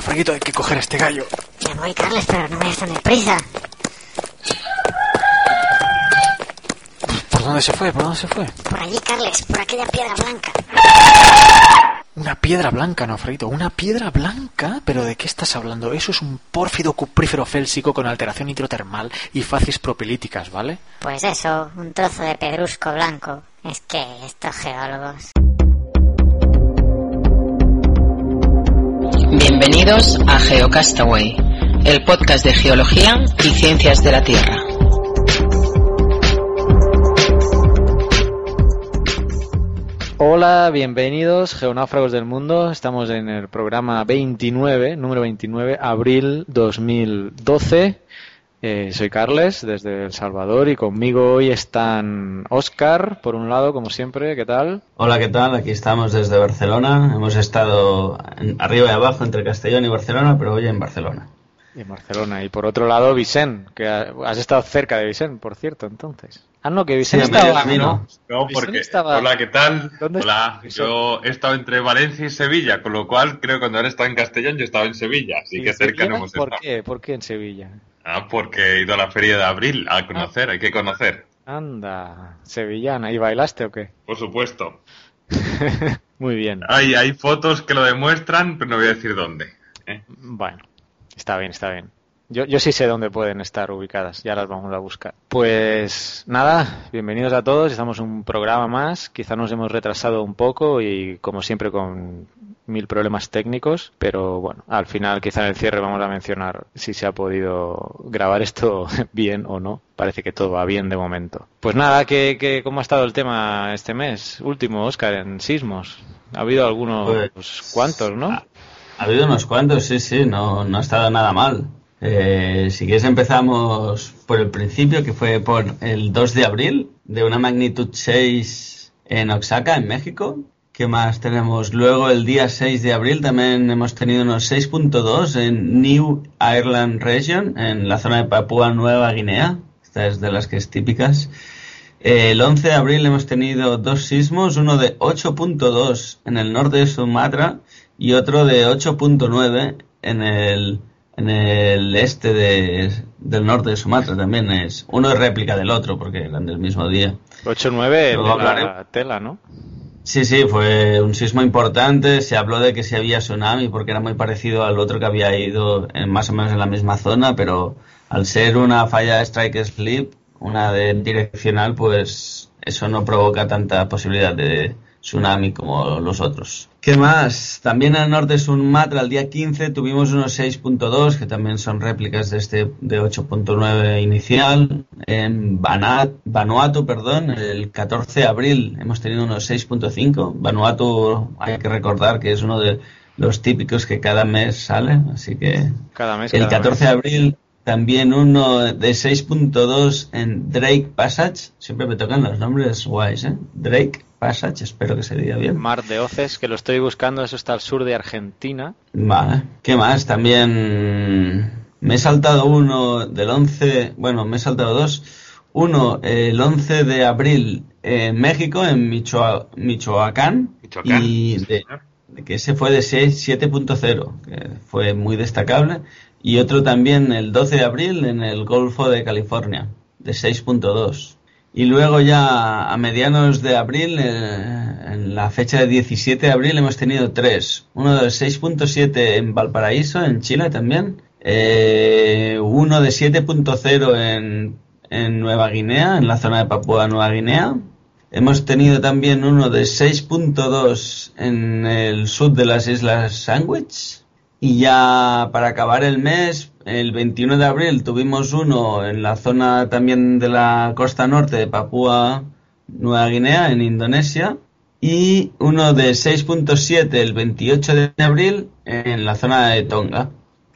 Venga, hay que coger a este gallo. Ya voy, Carles, pero no me tan deprisa. ¿Por dónde se fue? ¿Por dónde se fue? Por allí, Carles, por aquella piedra blanca. Una piedra blanca, no. ¿Una piedra blanca? ¿Pero de qué estás hablando? Eso es un pórfido cuprífero félsico con alteración hidrotermal y facies propilíticas, ¿vale? Pues eso, un trozo de pedrusco blanco. Es que estos geólogos... Bienvenidos a GeoCastaway, el podcast de geología y ciencias de la Tierra. Hola, bienvenidos, geonáufragos del mundo. Estamos en el programa 29, número 29, abril 2012. Eh, soy Carles, desde El Salvador, y conmigo hoy están Oscar, por un lado, como siempre, ¿qué tal? Hola, ¿qué tal? Aquí estamos desde Barcelona. Hemos estado en- arriba y abajo entre Castellón y Barcelona, pero hoy en Barcelona. Y en Barcelona. Y por otro lado, Vicent, que ha- has estado cerca de Vicent, por cierto, entonces. Ah, no, que Vicent Sí, estaba... camino. No, Vicente porque. estaba- Hola, ¿qué tal? ¿Dónde Hola, está? yo he estado entre Valencia y Sevilla, con lo cual creo que cuando ahora estado en Castellón yo estaba en Sevilla, así ¿Y que cerca Sevilla? no hemos ¿Por estado. qué? ¿Por qué en Sevilla? Ah, porque he ido a la feria de abril a conocer, hay que conocer, Anda, sevillana. ¿Y bailaste o qué? por supuesto. Muy bien. Hay, hay fotos que lo demuestran, pero no voy a decir dónde. ¿eh? Bueno, está bien, está bien. Yo, yo sí sé dónde pueden estar ubicadas, ya las vamos a buscar. Pues nada, bienvenidos a todos, estamos en un programa más, quizá nos hemos retrasado un poco y como siempre con mil problemas técnicos, pero bueno, al final quizá en el cierre vamos a mencionar si se ha podido grabar esto bien o no. Parece que todo va bien de momento. Pues nada, ¿qué, qué, ¿cómo ha estado el tema este mes? Último, Oscar, en sismos. Ha habido algunos Pues- cuantos, ¿no? Ha habido unos cuantos, sí, sí, no, no ha estado nada mal. Eh, si quieres empezamos por el principio, que fue por el 2 de abril, de una magnitud 6 en Oaxaca, en México. ¿Qué más tenemos? Luego el día 6 de abril también hemos tenido unos 6.2 en New Ireland Region, en la zona de Papúa Nueva Guinea. Esta es de las que es típicas. El 11 de abril hemos tenido dos sismos, uno de 8.2 en el norte de Sumatra y otro de 8.9 en el, en el este de- del norte de Sumatra. También es uno es réplica del otro porque eran del mismo día. 8-9 de la tela, ¿no? Sí, sí, fue un sismo importante. Se habló de que si había tsunami porque era muy parecido al otro que había ido en más o menos en la misma zona, pero al ser una falla de strike slip, una de direccional, pues eso no provoca tanta posibilidad de tsunami como los otros. ¿Qué más? También el norte de Sumatra, el día 15, tuvimos unos 6.2, que también son réplicas de este de 8.9 inicial. En Banat- Vanuatu, perdón, el 14 de abril hemos tenido unos 6.5. Vanuatu, hay que recordar que es uno de los típicos que cada mes sale, así que Cada mes. el cada 14 mes. de abril también uno de 6.2 en Drake Passage. Siempre me tocan los nombres guays, ¿eh? Drake Passage, espero que se diga bien. Mar de Oces, que lo estoy buscando, eso está al sur de Argentina. Vale. ¿Qué más? También me he saltado uno del 11, bueno, me he saltado dos. Uno el 11 de abril en México, en Michoa- Michoacán. Michoacán, Y de, que ese fue de 6 7.0, que fue muy destacable. Y otro también el 12 de abril en el Golfo de California, de 6.2. Y luego ya a medianos de abril, eh, en la fecha de 17 de abril, hemos tenido tres. Uno de 6.7 en Valparaíso, en Chile también. Eh, uno de 7.0 en, en Nueva Guinea, en la zona de Papúa Nueva Guinea. Hemos tenido también uno de 6.2 en el sur de las Islas Sandwich. Y ya para acabar el mes, el 21 de abril tuvimos uno en la zona también de la costa norte de Papúa Nueva Guinea, en Indonesia. Y uno de 6.7 el 28 de abril en la zona de Tonga,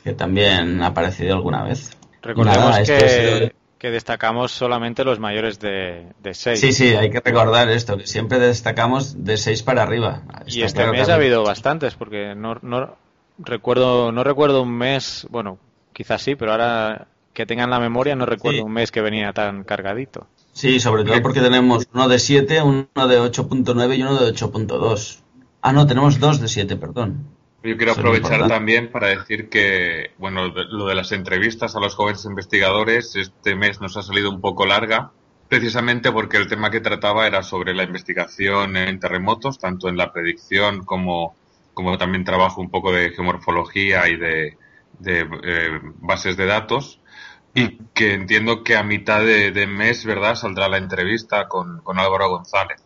que también ha aparecido alguna vez. Recordemos Nada, que, sido- que destacamos solamente los mayores de, de 6. Sí, sí, hay que recordar esto, que siempre destacamos de 6 para arriba. Y este claro mes ha habido bastantes, porque no, no recuerdo no recuerdo un mes, bueno, quizás sí, pero ahora que tengan la memoria no recuerdo Sí. un mes que venía tan cargadito. Sí, sobre todo porque tenemos uno de 7, uno de 8.9 y uno de 8.2. Ah, no, tenemos dos de 7, perdón. Yo quiero aprovechar también para decir que, bueno, de- lo de las entrevistas a los jóvenes investigadores este mes nos ha salido un poco larga, precisamente porque el tema que trataba era sobre la investigación en terremotos, tanto en la predicción como, como también trabajo un poco de geomorfología y de, de, eh, bases de datos. Y que entiendo que a mitad de, de mes, ¿verdad?, saldrá la entrevista con, con Álvaro González.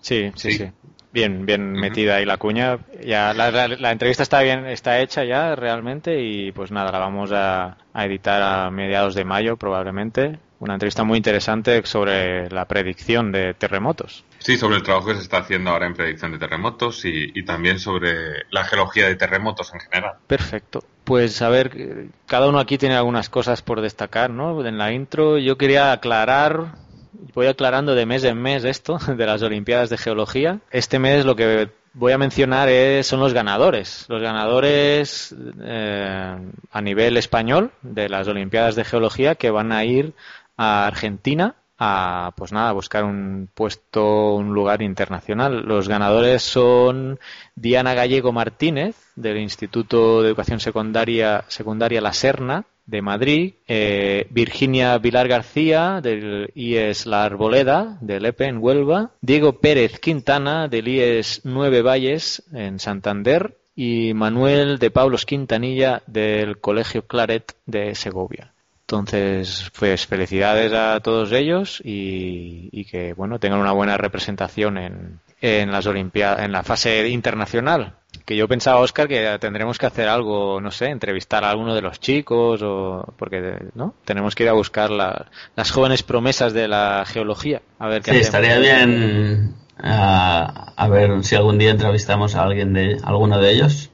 Sí, sí, Sí. sí. Bien, bien metida ahí la cuña. Ya la, la- la entrevista está bien, está hecha ya realmente y pues nada, la vamos a, a editar a mediados de mayo probablemente. Una entrevista muy interesante sobre la predicción de terremotos. Sí, sobre el trabajo que se está haciendo ahora en predicción de terremotos y, también sobre la geología de terremotos en general. Perfecto. Pues a ver, cada uno aquí tiene algunas cosas por destacar, ¿no? En la intro yo quería aclarar, voy aclarando de mes en mes esto, de las Olimpiadas de Geología. Este mes lo que voy a mencionar es, son los ganadores. Los ganadores eh, a nivel español de las Olimpiadas de Geología que van a ir a Argentina a pues nada, buscar un puesto, un lugar internacional. Los ganadores son Diana Gallego Martínez del Instituto de Educación Secundaria Secundaria La Serna de Madrid, eh, Virginia Vilar García del IES La Arboleda de Lepe en Huelva, Diego Pérez Quintana del IES Nueve Valles en Santander y Manuel de Pablos Quintanilla del Colegio Claret de Segovia. Entonces, pues felicidades a todos ellos y, y que bueno tengan una buena representación en, en las Olimpiadas, en la fase internacional. Que yo pensaba, Oscar, que tendremos que hacer algo, no sé, entrevistar a alguno de los chicos o porque no tenemos que ir a buscar la- las jóvenes promesas de la geología. A ver qué Sí, hacemos. estaría bien ah, a ver si algún día entrevistamos a alguien de alguno de ellos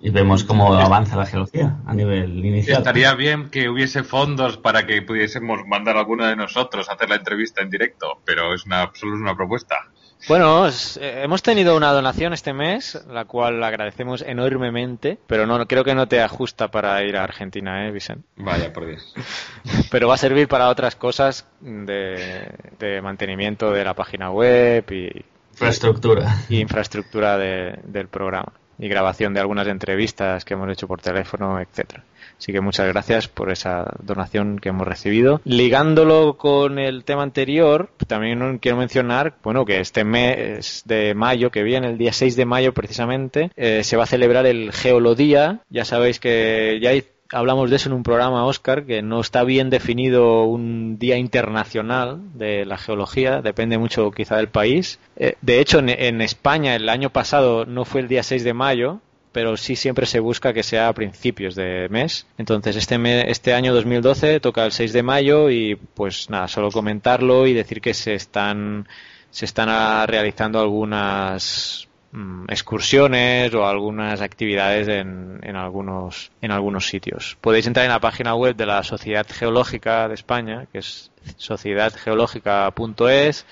Y vemos cómo avanza la geología a nivel inicial. Estaría bien que hubiese fondos para que pudiésemos mandar a alguno de nosotros a hacer la entrevista en directo, pero es una, solo es una propuesta. Bueno, eh, hemos tenido una donación este mes, la cual agradecemos enormemente, pero no creo que no te ajusta para ir a Argentina, ¿eh, Vicente? Vaya, por Dios. Pero va a servir para otras cosas de, de mantenimiento de la página web y, Infraestructura. y infraestructura de- del programa y grabación de algunas entrevistas que hemos hecho por teléfono, etcétera. Así que muchas gracias por esa donación que hemos recibido. Ligándolo con el tema anterior, también quiero mencionar, bueno, que este mes de mayo que viene, el día 6 de mayo precisamente, eh, se va a celebrar el Geolodía. Ya sabéis que ya hay hablamos de eso en un programa, Oscar, que no está bien definido un día internacional de la geología, depende mucho quizá del país. Eh, de hecho, en, en España el año pasado no fue el día 6 de mayo, pero sí siempre se busca que sea a principios de mes. Entonces, este, me- este año 2012 toca el 6 de mayo y pues nada, solo comentarlo y decir que se están, se están realizando algunas mm, excursiones o algunas actividades en, en algunos en algunos sitios. Podéis entrar en la página web de la Sociedad Geológica de España, que es sociedadgeológica.es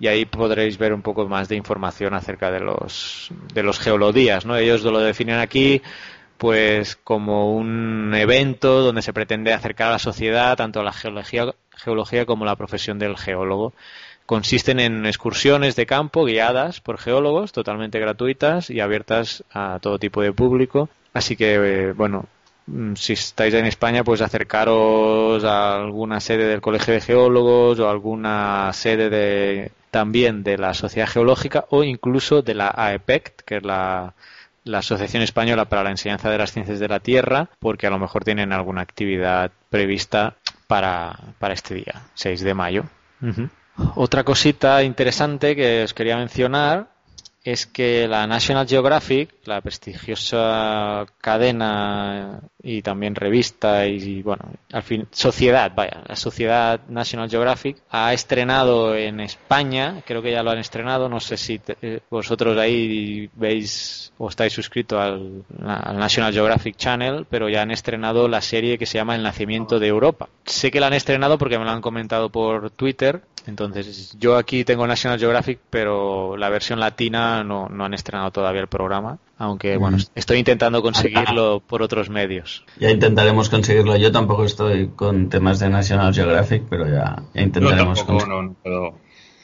y ahí podréis ver un poco más de información acerca de los de los geolodías, ¿no? Ellos lo definen aquí pues como un evento donde se pretende acercar a la sociedad tanto a la geología geología como la profesión del geólogo consisten en excursiones de campo guiadas por geólogos, totalmente gratuitas y abiertas a todo tipo de público. Así que, eh, bueno, mm, si estáis en España, pues acercaros a alguna sede del Colegio de Geólogos o alguna sede de, también de la Sociedad Geológica o incluso de la AEPEC, que es la, la Asociación Española para la Enseñanza de las Ciencias de la Tierra, porque a lo mejor tienen alguna actividad prevista para, para este día, 6 de mayo. Otra cosita interesante que os quería mencionar es que la National Geographic, la prestigiosa cadena y también revista y, bueno, al fin, sociedad, vaya, la sociedad National Geographic ha estrenado en España, creo que ya lo han estrenado, no sé si eh, vosotros ahí veis o estáis suscritos al, al National Geographic Channel, pero ya han estrenado la serie que se llama El nacimiento de Europa. Sé que la han estrenado porque me lo han comentado por Twitter, entonces yo aquí tengo National Geographic, pero la versión latina no, no han estrenado todavía el programa, aunque bueno, Mm. estoy intentando conseguirlo por otros medios. Ya intentaremos conseguirlo. Yo tampoco estoy con temas de National Geographic, pero ya, intentaremos tampoco, no, no puedo.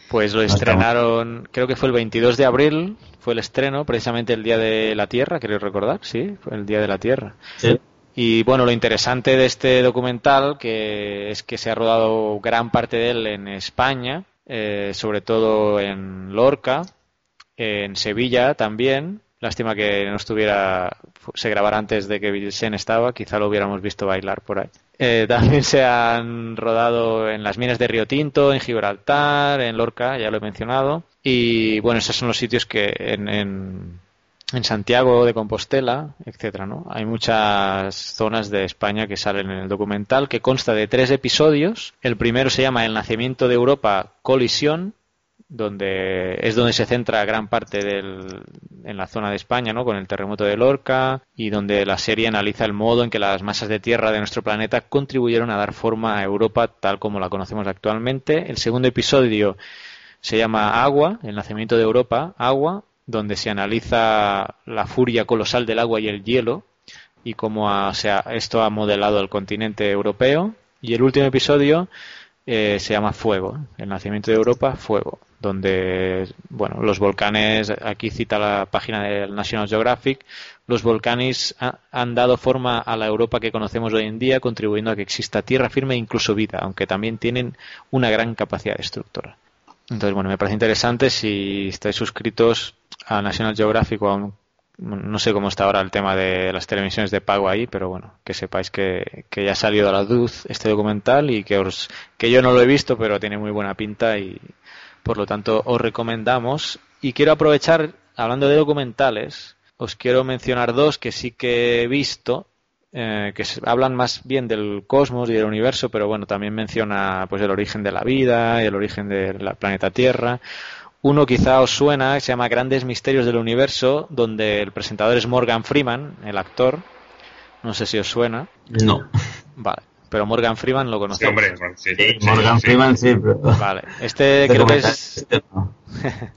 Pues lo estrenaron, creo que fue el 22 de abril, fue el estreno, precisamente el Día de la Tierra, creo recordar, sí, fue el Día de la Tierra. Sí. Y bueno, lo interesante de este documental que es que se ha rodado gran parte de él en España, eh, sobre todo en Lorca, en Sevilla también. Lástima que no estuviera, se grabara antes de que Vilsen estaba, quizá lo hubiéramos visto bailar por ahí. Eh, también se han rodado en las minas de Río Tinto, en Gibraltar, en Lorca, ya lo he mencionado. Y bueno, esos son los sitios que en, en, en Santiago de Compostela, etcétera, ¿no? Hay muchas zonas de España que salen en el documental que consta de tres episodios. El primero se llama El nacimiento de Europa, colisión, donde es donde se centra gran parte del, en la zona de España, ¿no? Con el terremoto de Lorca y donde la serie analiza el modo en que las masas de tierra de nuestro planeta contribuyeron a dar forma a Europa tal como la conocemos actualmente. El segundo episodio se llama Agua, el nacimiento de Europa, Agua, donde se analiza la furia colosal del agua y el hielo y cómo ha, esto ha modelado el continente europeo. Y el último episodio eh, se llama Fuego, el nacimiento de Europa, Fuego, donde, bueno, los volcanes, aquí cita la página del National Geographic, los volcanes ha, han dado forma a la Europa que conocemos hoy en día, contribuyendo a que exista tierra firme e incluso vida, aunque también tienen una gran capacidad destructora. Entonces, bueno, me parece interesante si estáis suscritos a National Geographic no sé cómo está ahora el tema de las televisiones de pago ahí, pero bueno, que sepáis que, que ya ha salido a la luz este documental y que os, que yo no lo he visto, pero tiene muy buena pinta y por lo tanto os recomendamos. Y quiero aprovechar, hablando de documentales, os quiero mencionar dos que sí que he visto eh, que hablan más bien del cosmos y del universo, pero bueno, también menciona pues el origen de la vida y el origen del planeta Tierra. Uno quizá os suena, se llama Grandes Misterios del Universo, donde el presentador es Morgan Freeman, el actor. No sé si os suena. No. Vale. Pero Morgan Freeman lo conocéis. Sí, hombre, sí, Sí, Morgan sí. Freeman sí, pero... Vale. Este creo que es este no.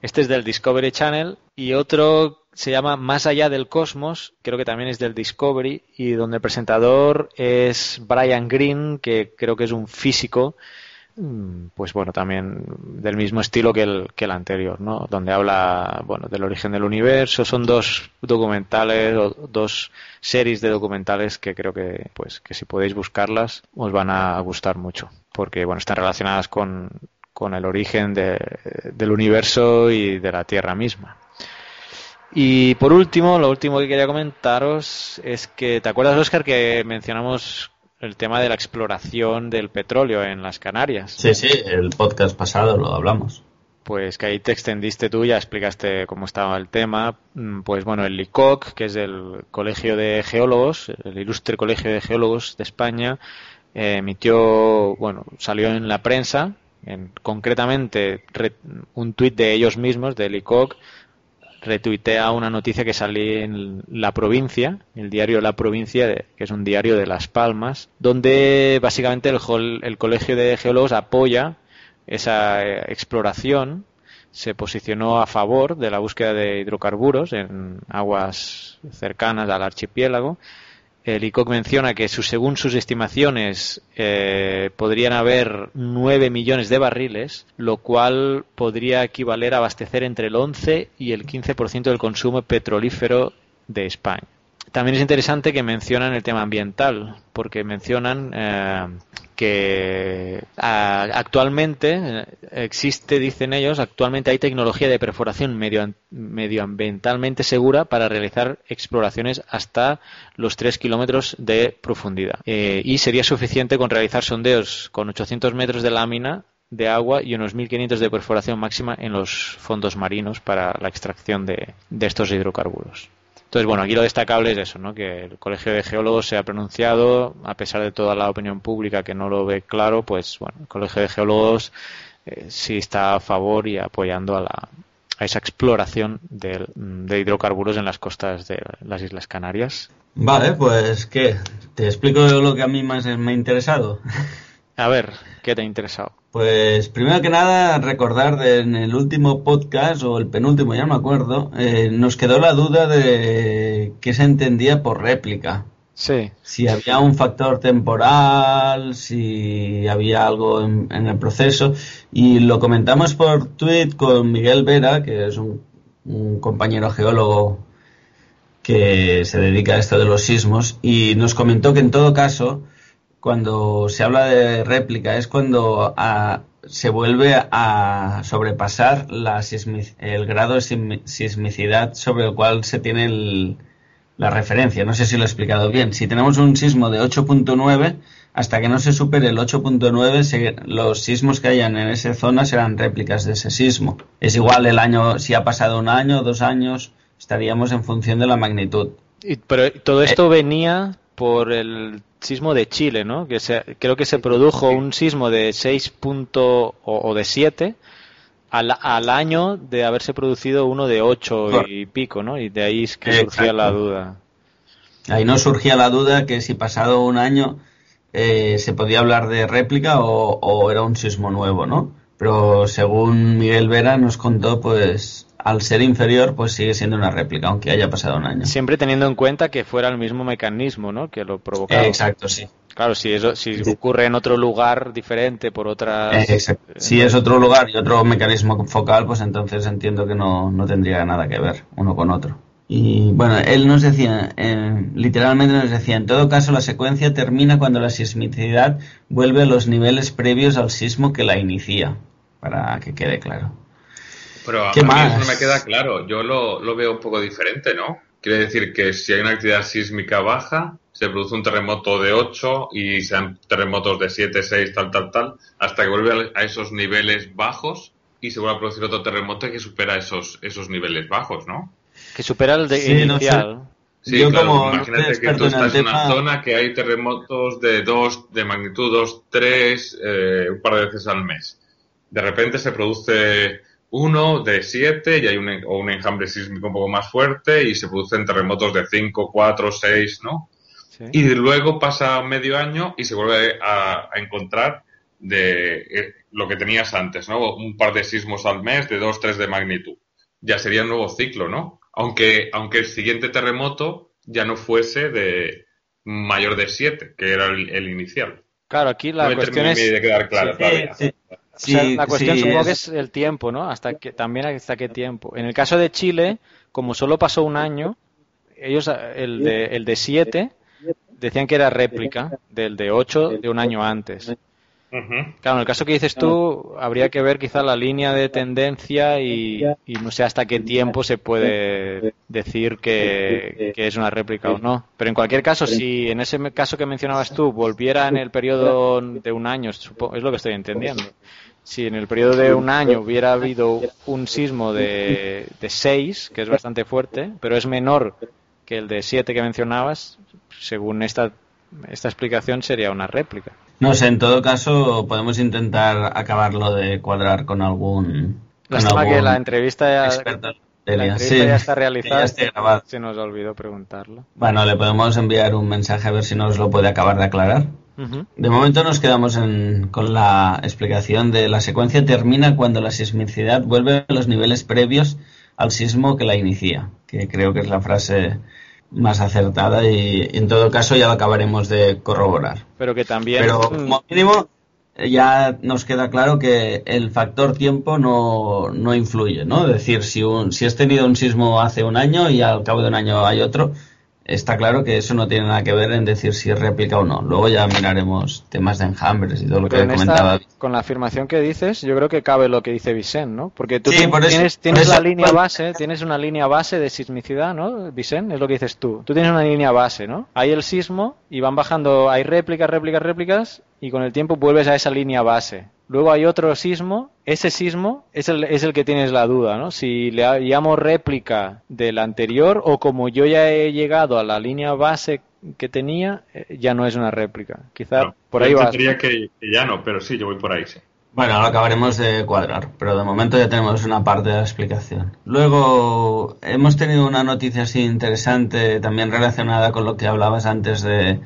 Este es del Discovery Channel y otro se llama Más allá del cosmos, creo que también es del Discovery y donde el presentador es Brian Greene, que creo que es un físico, pues bueno, también del mismo estilo que el, que el anterior, ¿no? Donde habla, bueno, del origen del universo. Son dos documentales o dos series de documentales que creo que, pues, que si podéis buscarlas os van a gustar mucho, porque bueno, están relacionadas con, con el origen de- del universo y de la Tierra misma. Y por último, lo último que quería comentaros es que, ¿te acuerdas, Oscar, que mencionamos el tema de la exploración del petróleo en las Canarias? Sí, sí, el podcast pasado lo hablamos. Pues que ahí te extendiste tú, ya explicaste cómo estaba el tema. Mm, Pues bueno, el ICOC, que es el Colegio de Geólogos, el ilustre Colegio de Geólogos de España, eh, emitió, bueno, salió en la prensa, en, concretamente re- un tuit de ellos mismos, del ICOC, retuitea una noticia que salió en La Provincia, el diario La Provincia, que es un diario de Las Palmas, donde básicamente el, el Colegio de Geólogos apoya esa eh, exploración, se posicionó a favor de la búsqueda de hidrocarburos en aguas cercanas al archipiélago. El ICOC menciona que según sus estimaciones eh, podrían haber 9 millones de barriles, lo cual podría equivaler a abastecer entre el 11 y el 15% del consumo petrolífero de España. También es interesante que mencionan el tema ambiental, porque mencionan eh, que actualmente eh, existe, dicen ellos, actualmente hay tecnología de perforación medio, medioambientalmente segura para realizar exploraciones hasta los 3 kilómetros de profundidad. Eh, y sería suficiente con realizar sondeos con 800 metros de lámina de agua y unos 1500 de perforación máxima en los fondos marinos para la extracción de estos hidrocarburos. Entonces, bueno, aquí lo destacable es eso, ¿no? Que el Colegio de Geólogos se ha pronunciado, a pesar de toda la opinión pública que no lo ve claro, pues bueno, el Colegio de Geólogos eh, sí está a favor y apoyando a, la, a esa exploración del- de hidrocarburos en las costas de las Islas Canarias. Vale, pues ¿qué? ¿Te explico lo que a mí más me ha interesado? A ver, ¿qué te ha interesado? Pues primero que nada recordar de, en el último podcast o el penúltimo, ya no me acuerdo, eh, nos quedó la duda de qué se entendía por réplica. Sí. Si había un factor temporal, si había algo en, en el proceso. Y lo comentamos por tweet con Miguel Vera, que es un, un compañero geólogo que se dedica a esto de los sismos, y nos comentó que en todo caso, cuando se habla de réplica, es cuando a- se vuelve a sobrepasar la sismi- el grado de sismi- sismicidad sobre el cual se tiene el- la referencia. No sé si lo he explicado bien. Si tenemos un sismo de 8.9, hasta que no se supere el 8.9, se- los sismos que hayan en esa zona serán réplicas de ese sismo. Es igual el año, si ha pasado un año, dos años, estaríamos en función de la magnitud. Pero todo esto venía por el sismo de Chile, ¿no? Que se- creo que se produjo un sismo de 6 punto, o, o de 7 al, al año de haberse producido uno de 8 y pico, ¿no? Y de ahí es que surgía la duda. Ahí no surgía la duda que si pasado un año eh, se podía hablar de réplica o, o era un sismo nuevo, ¿no? Pero según Miguel Vera nos contó, pues al ser inferior, pues sigue siendo una réplica, aunque haya pasado un año. Siempre teniendo en cuenta que fuera el mismo mecanismo, ¿no? Que lo provocaba. Eh, exacto, sí. Claro, si eso si ocurre en otro lugar diferente por otras Eh, exacto. Si es otro lugar y otro mecanismo focal, pues entonces entiendo que no, no tendría nada que ver uno con otro. Y bueno, él nos decía, eh, literalmente nos decía, en todo caso la secuencia termina cuando la sismicidad vuelve a los niveles previos al sismo que la inicia, para que quede claro. Pero a, ¿Qué mí más? eso no me queda claro. Yo lo, lo veo un poco diferente, ¿no? Quiere decir que si hay una actividad sísmica baja, se produce un terremoto de 8 y sean terremotos de 7, 6, tal, tal, tal, hasta que vuelve a esos niveles bajos y se vuelve a producir otro terremoto que supera esos, esos niveles bajos, ¿no? que supera el de Sí, no sé. inicial. Sí, Yo claro, como imagínate que tú estás en una tema- zona que hay terremotos de 2, de magnitud 2, 3, eh, un par de veces al mes. De repente se produce uno de 7 y hay un, o un enjambre sísmico un poco más fuerte y se producen terremotos de 5, 4, 6, ¿no? Sí. Y luego pasa medio año y se vuelve a, a encontrar de eh, lo que tenías antes, ¿no? Un par de sismos al mes de 2, 3 de magnitud. Ya sería un nuevo ciclo, ¿no? Aunque, aunque el siguiente terremoto ya no fuese de mayor de 7, que era el, el inicial. Claro, aquí la no cuestión es de quedar clara Sí, todavía. Sí, O sea, la cuestión sí, supongo que es- es el tiempo, ¿no? Hasta que también hasta qué tiempo. En el caso de Chile, como solo pasó un año, ellos el de el de 7 decían que era réplica del de 8 de un año antes. Claro, en el caso que dices tú, habría que ver quizá la línea de tendencia y, no sé hasta qué tiempo se puede decir que, es una réplica o no. Pero en cualquier caso, si en ese caso que mencionabas tú volviera en el periodo de un año, es lo que estoy entendiendo. Si en el periodo de un año hubiera habido un sismo de, de 6, que es bastante fuerte, pero es menor que el de 7 que mencionabas, según esta, esta explicación sería una réplica. No sé, en todo caso podemos intentar acabarlo de cuadrar con algún... Lástima que algún la entrevista ya, en la entrevista Sí, ya está que realizada. ya. Se nos olvidó preguntarlo. Bueno, le podemos enviar un mensaje a ver si nos lo puede acabar de aclarar. De momento nos quedamos en- con la explicación de la secuencia termina cuando la sismicidad vuelve a los niveles previos al sismo que la inicia, que creo que es la frase más acertada y en todo caso ya lo acabaremos de corroborar. Pero que también. Pero como mínimo eh, ya nos queda claro que el factor tiempo no, no influye, ¿no? Es decir, si, un, si has tenido un sismo hace un año y al cabo de un año hay otro, está claro que eso no tiene nada que ver en decir si es réplica o no. Luego ya miraremos temas de enjambres y todo lo que pero comentaba. esta- con la afirmación que dices, yo creo que cabe lo que dice Vicent, ¿no? Porque tú Sí, eso- tienes, por tienes eso- la línea base, tienes una línea base de sismicidad, ¿no? Vicent, es lo que dices tú. Tú tienes una línea base, ¿no? Hay el sismo y van bajando, hay réplicas, réplicas, réplicas y con el tiempo vuelves a esa línea base. Luego hay otro sismo, ese sismo es el, es el que tienes la duda, ¿no? Si le llamo réplica del anterior o como yo ya he llegado a la línea base que tenía, eh, ya no es una réplica. Quizá No, por yo ahí entendería que, que ya no, pero sí, yo voy por ahí, sí. Bueno, lo acabaremos de cuadrar, pero de momento ya tenemos una parte de la explicación. Luego, hemos tenido una noticia así interesante, también relacionada con lo que hablabas antes de,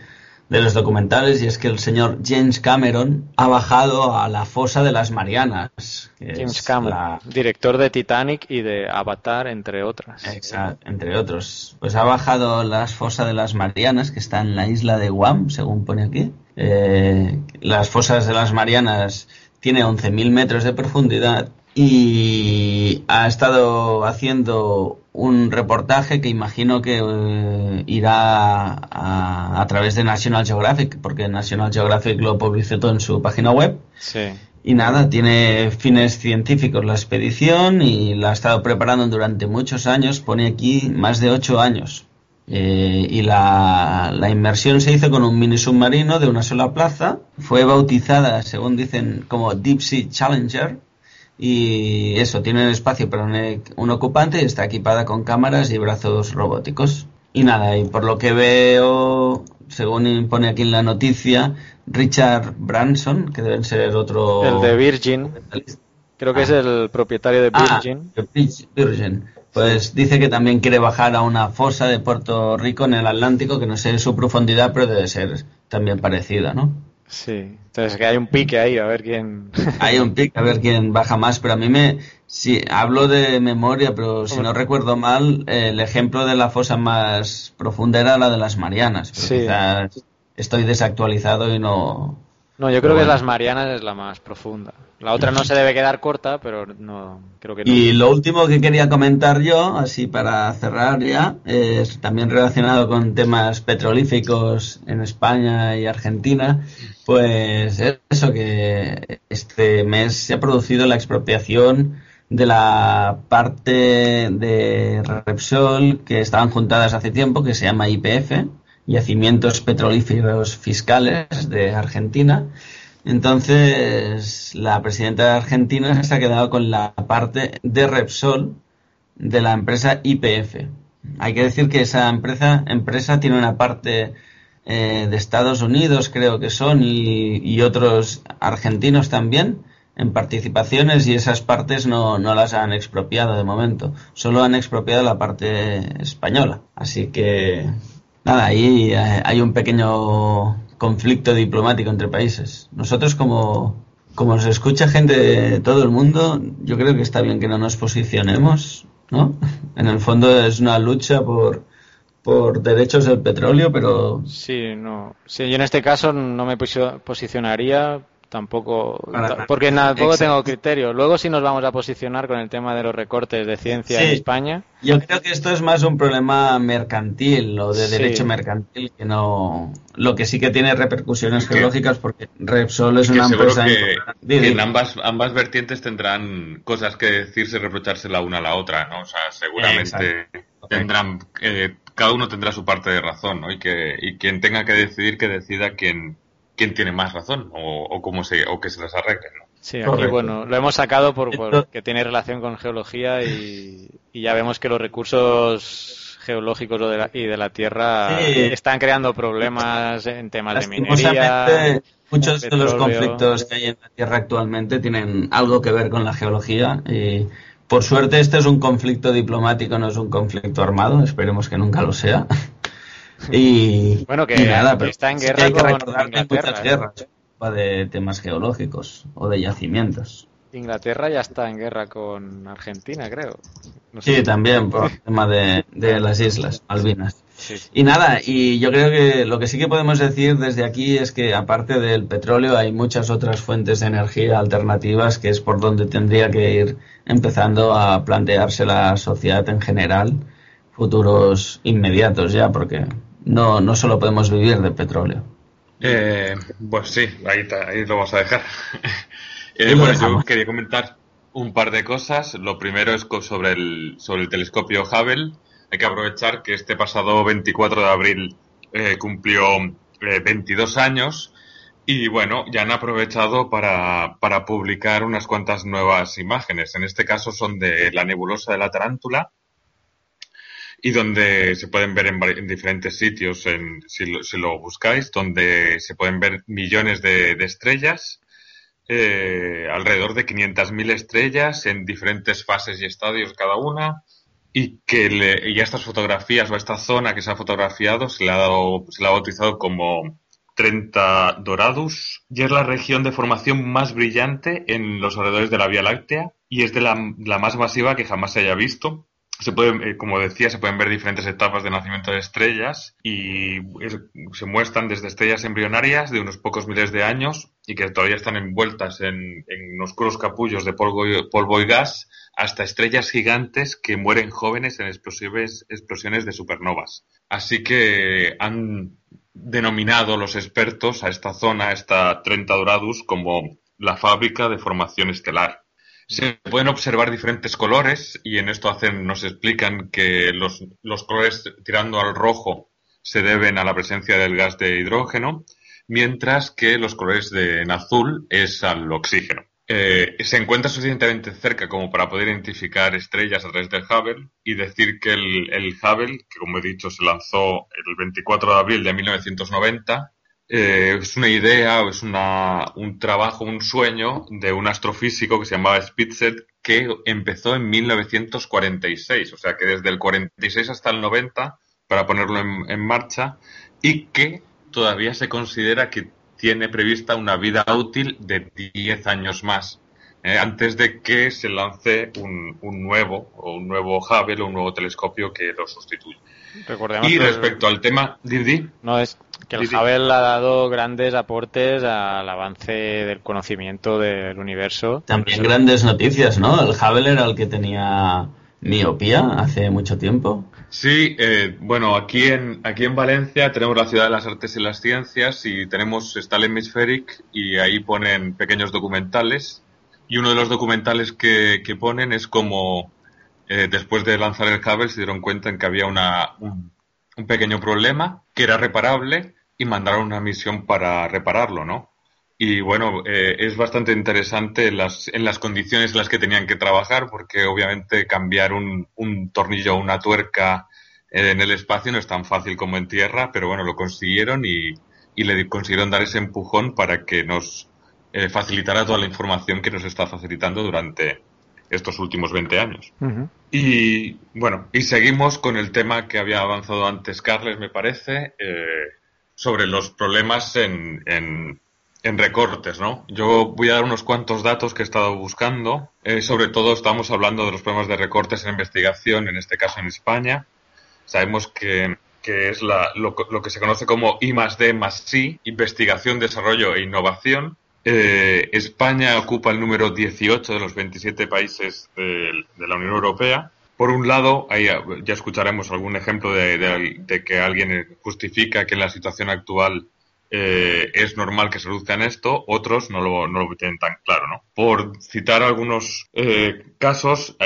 de los documentales y es que el señor James Cameron ha bajado a la fosa de las Marianas. James Cameron, director de Titanic y de Avatar, entre otras. Exacto, entre otros. Pues ha bajado la fosa de las Marianas, que está en la isla de Guam, según pone aquí. Eh, las fosas de las Marianas tiene 11.000 metros de profundidad y ha estado haciendo un reportaje que imagino que eh, irá a, través de National Geographic, porque National Geographic lo publicitó en su página web. Sí. Y nada, tiene fines científicos la expedición y la ha estado preparando durante muchos años, pone aquí más de ocho años. Eh, y la, la, inmersión se hizo con un mini submarino de una sola plaza. Fue bautizada, según dicen, como Deep Sea Challenger y eso, tiene un espacio para un, ocupante y está equipada con cámaras y brazos robóticos. Y nada, y por lo que veo, según pone aquí en la noticia, Richard Branson, que deben ser otro... El de Virgin. Creo que es ah. el propietario de ah, Virgin. Virgin. Pues dice que también quiere bajar a una fosa de Puerto Rico en el Atlántico, que no sé su profundidad, pero debe ser también parecida, ¿no? Sí, entonces que hay un pique ahí, a ver quién. hay un pique, a ver quién baja más, pero a mí me. Sí, hablo de memoria, pero si no recuerdo mal, el ejemplo de la fosa más profunda era la de las Marianas. Pero quizás estoy desactualizado y no. No, yo creo que las Marianas es la más profunda. La otra no se debe quedar corta, pero no creo que no. Y lo último que quería comentar yo, así para cerrar ya, es también relacionado con temas petrolíficos en España y Argentina. Pues eso, que este mes se ha producido la expropiación de la parte de Repsol que estaban juntadas hace tiempo, que se llama IPF, Yacimientos Petrolíferos Fiscales de Argentina entonces, la presidenta de Argentina se ha quedado con la parte de Repsol de la empresa IPF. Hay que decir que esa empresa, tiene una parte eh, de Estados Unidos, creo que son, y, otros argentinos también, en participaciones y esas partes no, no, las han expropiado de momento. Solo han expropiado la parte española. Así que, nada, ahí eh, hay un pequeño conflicto diplomático entre países. Nosotros como, como nos escucha gente de todo el mundo, yo creo que está bien que no nos posicionemos, ¿no? En el fondo es una lucha por, por derechos del petróleo, pero... Sí, no. Sí, yo en este caso no me posicionaría tampoco porque tampoco tengo criterio. Luego sí nos vamos a posicionar con el tema de los recortes de ciencia en España. Yo creo que esto es más un problema mercantil o de derecho mercantil que no lo que sí que tiene repercusiones geológicas porque Repsol es una empresa que, en ambas ambas vertientes tendrán cosas que decirse y reprocharse la una a la otra, ¿no? O sea, seguramente tendrán eh, cada uno tendrá su parte de razón, ¿no? Y que y quien tenga que decidir que decida quién quién tiene más razón o, cómo se, o que se las arregle. ¿no? Sí, aquí bueno, lo hemos sacado por, que tiene relación con geología y, ya vemos que los recursos geológicos y de la Tierra están creando problemas en temas de minería. Muchos de los conflictos que hay en la Tierra actualmente tienen algo que ver con la geología y por suerte este es un conflicto diplomático, no es un conflicto armado, esperemos que nunca lo sea. Y, bueno, que, nada, está en guerra con Inglaterra. Guerras, de temas geológicos o de yacimientos. Inglaterra ya está en guerra con Argentina, creo. sí, también por el tema de, las islas Malvinas. Y nada, y yo creo que lo que sí que podemos decir desde aquí es que aparte del petróleo hay muchas otras fuentes de energía alternativas que es por donde tendría que ir empezando a plantearse la sociedad en general futuros inmediatos ya, porque no, no solo podemos vivir de petróleo. Eh, pues sí, ahí, ahí lo vamos a dejar. eh, bueno, yo quería comentar un par de cosas. Lo primero es sobre el, sobre el telescopio Hubble. Hay que aprovechar que este pasado 24 de abril eh, cumplió 22 eh, años y bueno, ya han aprovechado para, para publicar unas cuantas nuevas imágenes. En este caso son de la nebulosa de la tarántula y donde se pueden ver en, diferentes sitios, en, si, lo, si, lo, buscáis, donde se pueden ver millones de, estrellas, eh, alrededor de 500.000 estrellas en diferentes fases y estadios cada una, y que le, y a estas fotografías o a esta zona que se ha fotografiado se le ha, dado, se le ha bautizado como 30 Doradus y es la región de formación más brillante en los alrededores de la Vía Láctea y es de la, la más masiva que jamás se haya visto se pueden, eh, como decía, se pueden ver diferentes etapas de nacimiento de estrellas y se muestran desde estrellas embrionarias de unos pocos miles de años y que todavía están envueltas en, oscuros capullos de polvo y, polvo y gas hasta estrellas gigantes que mueren jóvenes en explosiones de supernovas. Así que han denominado los expertos a esta zona, a esta 30 Doradus, como la fábrica de formación estelar. Se pueden observar diferentes colores y en esto nos explican que los, los colores tirando al rojo se deben a la presencia del gas de hidrógeno, mientras que los colores de, en azul es al oxígeno. Eh, se encuentra suficientemente cerca como para poder identificar estrellas a través del Hubble y decir que el, el Hubble, que como he dicho se lanzó el 24 de abril de 1990, eh, es una idea, es una, un trabajo, un sueño de un astrofísico que se llamaba Spitzer que empezó en 1946, o sea que desde el 46 hasta el 90 para ponerlo en, marcha y que todavía se considera que tiene prevista una vida útil de 10 años más. Eh, antes de que se lance un, un, nuevo o un nuevo Hubble o un nuevo telescopio que lo sustituya. y respecto al tema, Didi. No es que el Hubble ha dado grandes aportes al avance del conocimiento del universo. También grandes noticias, ¿no? El Hubble era el que tenía miopía hace mucho tiempo. Sí, eh, bueno, aquí en, aquí en Valencia tenemos la Ciudad de las Artes y las Ciencias y tenemos, está el Hemispheric y ahí ponen pequeños documentales y uno de los documentales que, que ponen es como eh, después de lanzar el Hubble se dieron cuenta en que había una, un, un pequeño problema que era reparable y mandaron una misión para repararlo, ¿no? Y bueno, eh, es bastante interesante las, en las condiciones en las que tenían que trabajar, porque obviamente cambiar un, un tornillo o una tuerca en el espacio no es tan fácil como en tierra, pero bueno, lo consiguieron y, y le consiguieron dar ese empujón para que nos eh, facilitara toda la información que nos está facilitando durante estos últimos 20 años. Y bueno, y seguimos con el tema que había avanzado antes Carles, me parece, eh, sobre los problemas en, en, recortes, ¿no? Yo voy a dar unos cuantos datos que he estado buscando. Eh, sobre todo estamos hablando de los problemas de recortes en investigación, en este caso en España. Sabemos que, que es la, lo, lo, que se conoce como I más D más C, investigación, desarrollo e innovación. Eh, España ocupa el número 18 de los 27 países de, de la Unión Europea por un lado, ahí ya escucharemos algún ejemplo de, que alguien justifica que en la situación actual eh, es normal que se en esto, otros no lo, no tienen tan claro. ¿no? Por citar algunos eh, casos,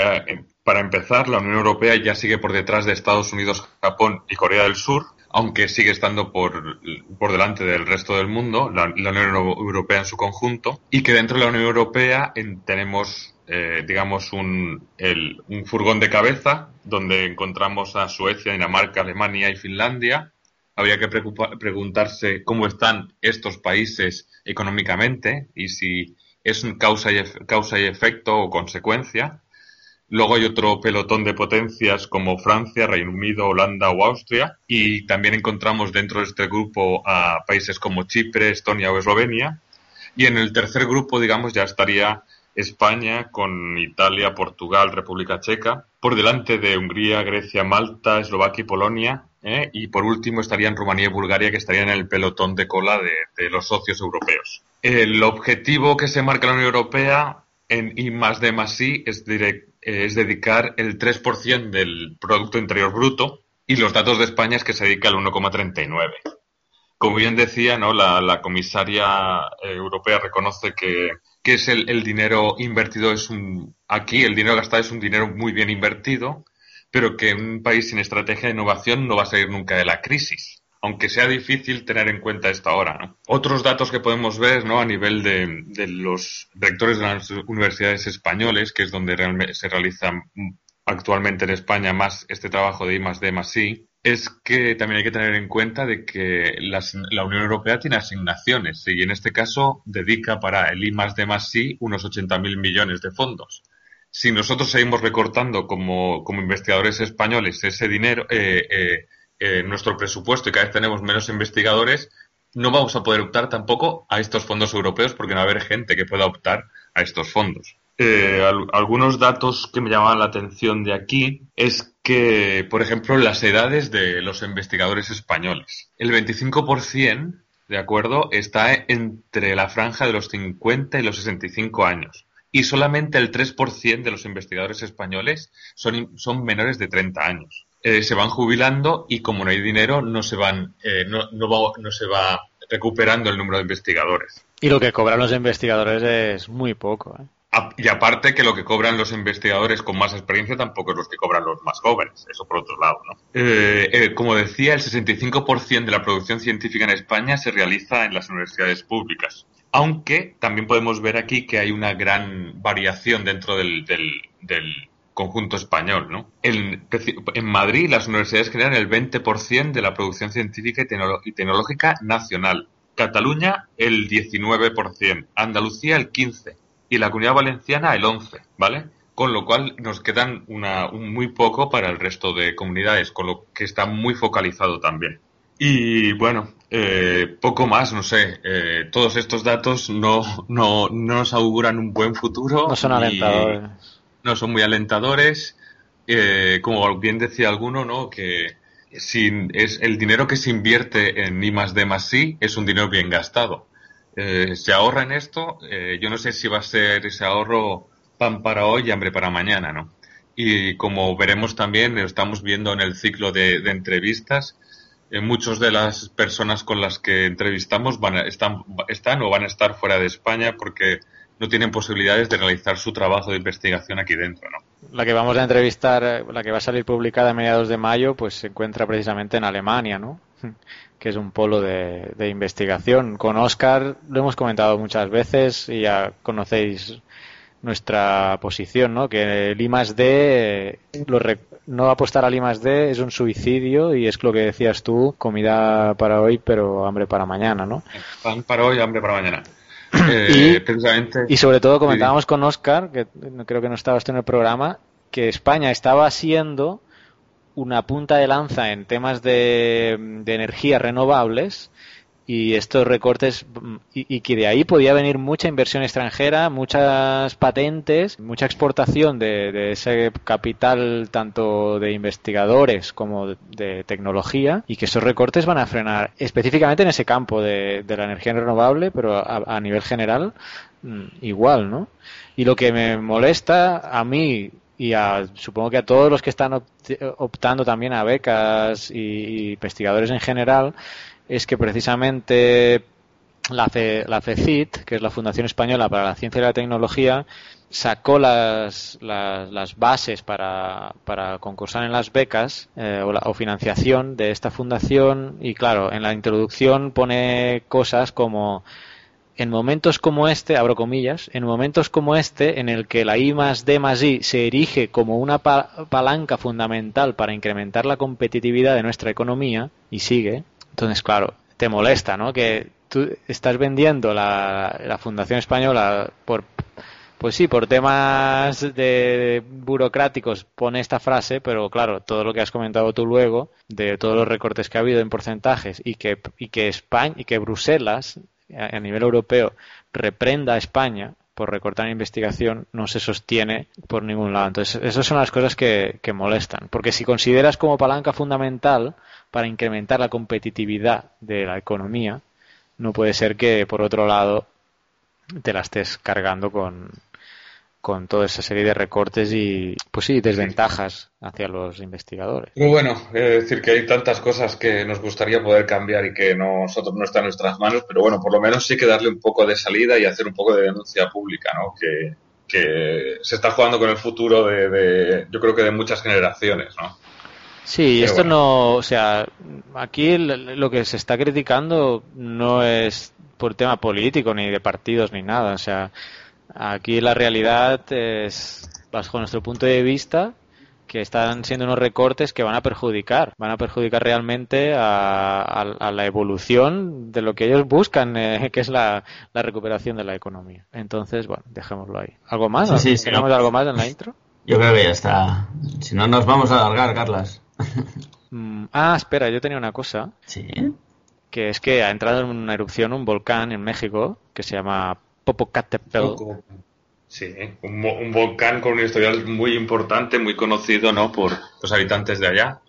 para empezar, la Unión Europea ya sigue por detrás de Estados Unidos, Japón y Corea del Sur, aunque sigue estando por, por delante del resto del mundo, la, Unión Europea en su conjunto, y que dentro de la Unión Europea tenemos eh, digamos, un, el, un furgón de cabeza donde encontramos a Suecia, Dinamarca, Alemania y Finlandia. Habría que preguntarse cómo están estos países económicamente y si es causa y, causa y efecto o consecuencia. Luego hay otro pelotón de potencias como Francia, Reino Unido, Holanda o Austria. Y también encontramos dentro de este grupo a países como Chipre, Estonia o Eslovenia. Y en el tercer grupo, digamos, ya estaría España con Italia, Portugal, República Checa, por delante de Hungría, Grecia, Malta, Eslovaquia y Polonia, ¿eh? y por último estarían Rumanía y Bulgaria que estarían en el pelotón de cola de, los socios europeos. El objetivo que se marca la Unión Europea en I más D más I es, es dedicar el 3% del Producto Interior Bruto y los datos de España es que se dedica al 1,39. Como bien decía, ¿no? la, la comisaria eh, europea reconoce que que es el, dinero invertido es un aquí el dinero gastado es un dinero muy bien invertido pero que un país sin estrategia de innovación no va a salir nunca de la crisis aunque sea difícil tener en cuenta esto ahora ¿no? otros datos que podemos ver no a nivel de, de los rectores de las universidades españoles que es donde realmente se realiza actualmente en España más este trabajo de I más D más I es que también hay que tener en cuenta de que la Unión Europea tiene asignaciones y en este caso dedica para el I más D más I unos 80.000 millones de fondos. Si nosotros seguimos recortando como, como investigadores españoles ese dinero, eh, eh, nuestro presupuesto y cada vez tenemos menos investigadores, no vamos a poder optar tampoco a estos fondos europeos porque no va a haber gente que pueda optar a estos fondos. Eh, algunos datos que me llaman la atención de aquí es que, por ejemplo, las edades de los investigadores españoles. El 25%, de acuerdo, está entre la franja de los 50 y los 65 años. Y solamente el 3% de los investigadores españoles son, son menores de 30 años. Eh, se van jubilando y como no hay dinero no se van eh, no, no, va, no se va recuperando el número de investigadores. Y lo que cobran los investigadores es muy poco. ¿eh? Y aparte que lo que cobran los investigadores con más experiencia tampoco es los que cobran los más jóvenes, eso por otro lado, ¿no? Eh, eh, como decía, el 65% de la producción científica en España se realiza en las universidades públicas. Aunque también podemos ver aquí que hay una gran variación dentro del, del, conjunto español, ¿no? En, en, Madrid las universidades generan el 20% de la producción científica y tecnológica nacional. Cataluña el 19%, Andalucía el 15%, y la comunidad valenciana el 11, ¿vale? Con lo cual nos quedan una, un muy poco para el resto de comunidades, con lo que está muy focalizado también. Y bueno, eh, poco más, no sé. Eh, todos estos datos no, no, no, nos auguran un buen futuro. No son alentadores. No son muy alentadores. Eh, como bien decía alguno, ¿no? Que sin, es el dinero que se invierte en I más D más sí es un dinero bien gastado. Eh, se ahorra en esto. Eh, yo no sé si va a ser ese ahorro pan para hoy y hambre para mañana, ¿no? Y como veremos también, estamos viendo en el ciclo de, entrevistas, eh, muchas de las personas con las que entrevistamos van están, están o van a estar fuera de España porque no tienen posibilidades de realizar su trabajo de investigación aquí dentro, ¿no? La que vamos a entrevistar, la que va a salir publicada a mediados de mayo, pues se encuentra precisamente en Alemania, ¿no? que es un polo de, investigación. Con Oscar lo hemos comentado muchas veces y ya conocéis nuestra posición, ¿no? Que el I D, no apostar al I D es un suicidio y es lo que decías tú, comida para hoy pero hambre para mañana, ¿no? Pan para hoy, hambre para mañana. Y, eh, y, sobre todo comentábamos con Oscar, que creo que no estaba en el programa, que España estaba siendo una punta de lanza en temas de, de energías renovables y estos recortes y, que de ahí podía venir mucha inversión extranjera, muchas patentes, mucha exportación de, ese capital tanto de investigadores como de, tecnología y que esos recortes van a frenar específicamente en ese campo de, la energía renovable, pero a, a nivel general mm, igual, ¿no? Y lo que me molesta a mí y supongo que a todos los que están optando también a becas y, investigadores en general, es que precisamente la, la FECIT, que es la Fundación Española para la Ciencia y la Tecnología, sacó las, las, bases para, concursar en las becas eh, o, o, financiación de esta fundación. Y claro, en la introducción pone cosas como en momentos como este, abro comillas, en momentos como este, en el que la I más D más I se erige como una palanca fundamental para incrementar la competitividad de nuestra economía, y sigue, entonces, claro, te molesta, ¿no? Que tú estás vendiendo la, la Fundación Española por, pues sí, por temas de burocráticos pone esta frase, pero claro, todo lo que has comentado tú luego, de todos los recortes que ha habido en porcentajes y que, y que España y que Bruselas a nivel europeo reprenda a España por recortar investigación no se sostiene por ningún lado. Entonces, esas son las cosas que, que, molestan. Porque si consideras como palanca fundamental para incrementar la competitividad de la economía, no puede ser que, por otro lado, te la estés cargando con, con toda esa serie de recortes y, pues sí, desventajas hacia los investigadores. Muy bueno, es decir, que hay tantas cosas que nos gustaría poder cambiar y que nosotros no está en nuestras manos, pero bueno, por lo menos sí que darle un poco de salida y hacer un poco de denuncia pública, ¿no? Que, que se está jugando con el futuro de, yo creo que de muchas generaciones, ¿no? Sí, esto no, o sea, aquí lo que se está criticando no es por tema político ni de partidos ni nada, o sea, Aquí la realidad es, bajo nuestro punto de vista, que están siendo unos recortes que van a perjudicar, van a perjudicar realmente a, la evolución de lo que ellos buscan, eh, que es la, recuperación de la economía. Entonces, bueno, dejémoslo ahí. ¿Algo más? Sí, sí, ¿Tenemos algo más en la intro? Yo creo que ya está. Si no, nos vamos a alargar, Carlas. Mm, ah, espera, yo tenía una cosa. Sí. que es que ha entrado en una erupción un volcán en México que se llama Popocatépetl. Sí, un, un, volcán con un historial muy importante, muy conocido, ¿no? Por los habitantes de allá.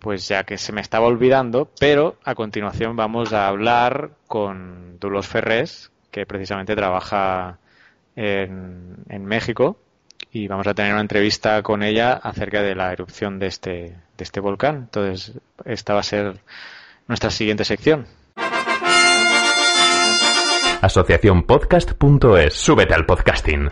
Pues ya que se me estaba olvidando, pero a continuación vamos a hablar con Dulos Ferrés, que precisamente trabaja en, en México y vamos a tener una entrevista con ella acerca de la erupción de este, de este volcán. Entonces, esta va a ser nuestra siguiente sección. Asociaciónpodcast.es. Súbete al podcasting.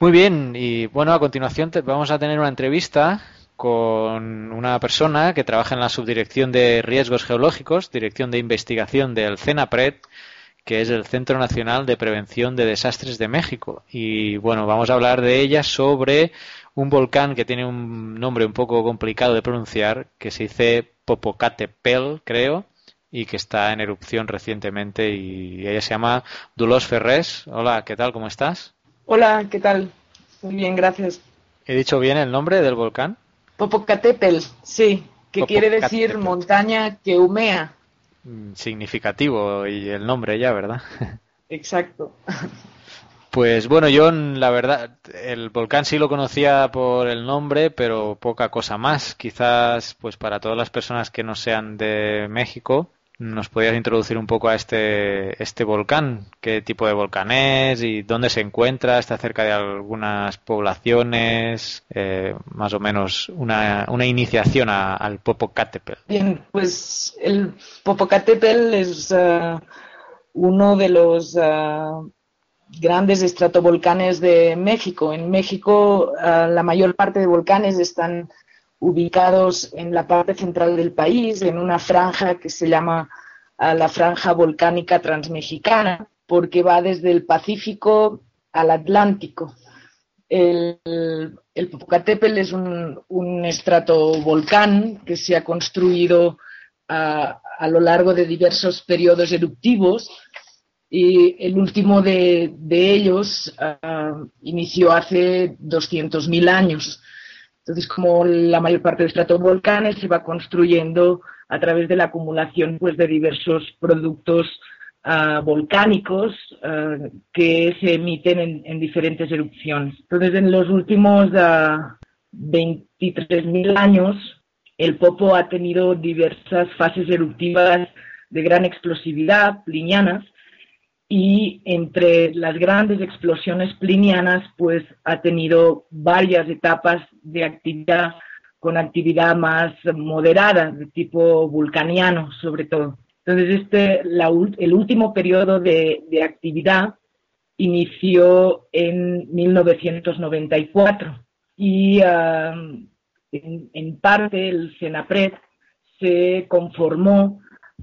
Muy bien, y bueno, a continuación vamos a tener una entrevista con una persona que trabaja en la Subdirección de Riesgos Geológicos, Dirección de Investigación del CENAPRED, que es el Centro Nacional de Prevención de Desastres de México. Y bueno, vamos a hablar de ella sobre un volcán que tiene un nombre un poco complicado de pronunciar, que se dice Popocatépetl, creo, y que está en erupción recientemente. Y ella se llama Dulos Ferrés. Hola, ¿qué tal? ¿Cómo estás? Hola, ¿qué tal? Muy bien, gracias. ¿He dicho bien el nombre del volcán? Popocatépetl, sí, que quiere decir montaña que humea. Mm, significativo y el nombre ya, ¿verdad? Exacto. Pues bueno, yo la verdad, el volcán sí lo conocía por el nombre, pero poca cosa más. Quizás, pues para todas las personas que no sean de México, ¿Nos podrías introducir un poco a este, este volcán? ¿Qué tipo de volcán es y dónde se encuentra? ¿Está cerca de algunas poblaciones? Eh, más o menos una, una iniciación al Popocatépetl. Bien, pues el Popocatépetl es uh, uno de los uh, grandes estratovolcanes de México. En México la mayor parte de volcanes están ubicados en la parte central del país, en una franja que se llama ah, la franja volcánica transmexicana, porque va desde el Pacífico al Atlántico. El, el Popocatépetl es un, un, estratovolcán que se ha construido a, lo largo de diversos periodos eruptivos y el último de, ellos uh, inició hace 200.000 años. Entonces, como la mayor parte de estratovolcanes se va construyendo a través de la acumulación pues, de diversos productos uh, volcánicos uh, que se emiten en, en, diferentes erupciones. Entonces, en los últimos uh, ah, 23.000 años, el Popo ha tenido diversas fases eruptivas de gran explosividad, plinianas, y entre las grandes explosiones plinianas, pues ha tenido varias etapas de actividad con actividad más moderada, de tipo vulcaniano sobre todo. Entonces, este, la, el último periodo de, de, actividad inició en 1994 y uh, en, en, parte el CENAPRED se conformó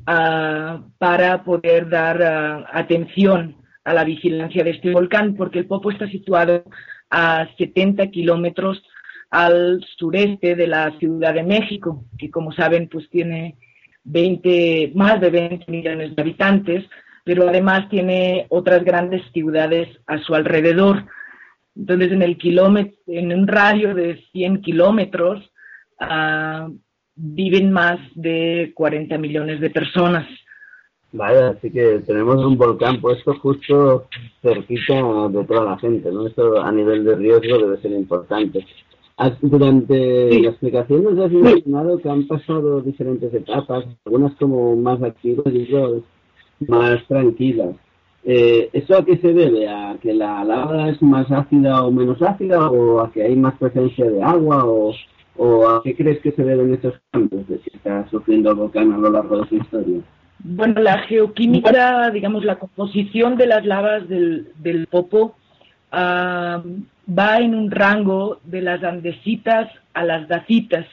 uh, para poder dar uh, atención a la vigilancia de este volcán, porque el Popo está situado a 70 kilómetros al sureste de la Ciudad de México, que como saben, pues tiene 20, más de 20 millones de habitantes, pero además tiene otras grandes ciudades a su alrededor. Entonces, en el kilómetro, en un radio de 100 kilómetros, uh, viven más de 40 millones de personas. Vaya, así que tenemos un volcán puesto justo cerquita de toda la gente, ¿no? Esto a nivel de riesgo debe ser importante. Durante sí. la explicación nos has mencionado que han pasado diferentes etapas, algunas como más activas y otras más tranquilas. Eh, ¿Eso a qué se debe? ¿A que la lava es más ácida o menos ácida? ¿O a que hay más presencia de agua? ¿O, o a qué crees que se deben estos cambios de que está sufriendo el volcán a lo largo de su historia? Bueno, la geoquímica, digamos, la composición de las lavas del, Popo uh, va en un rango de las andesitas a las dacitas.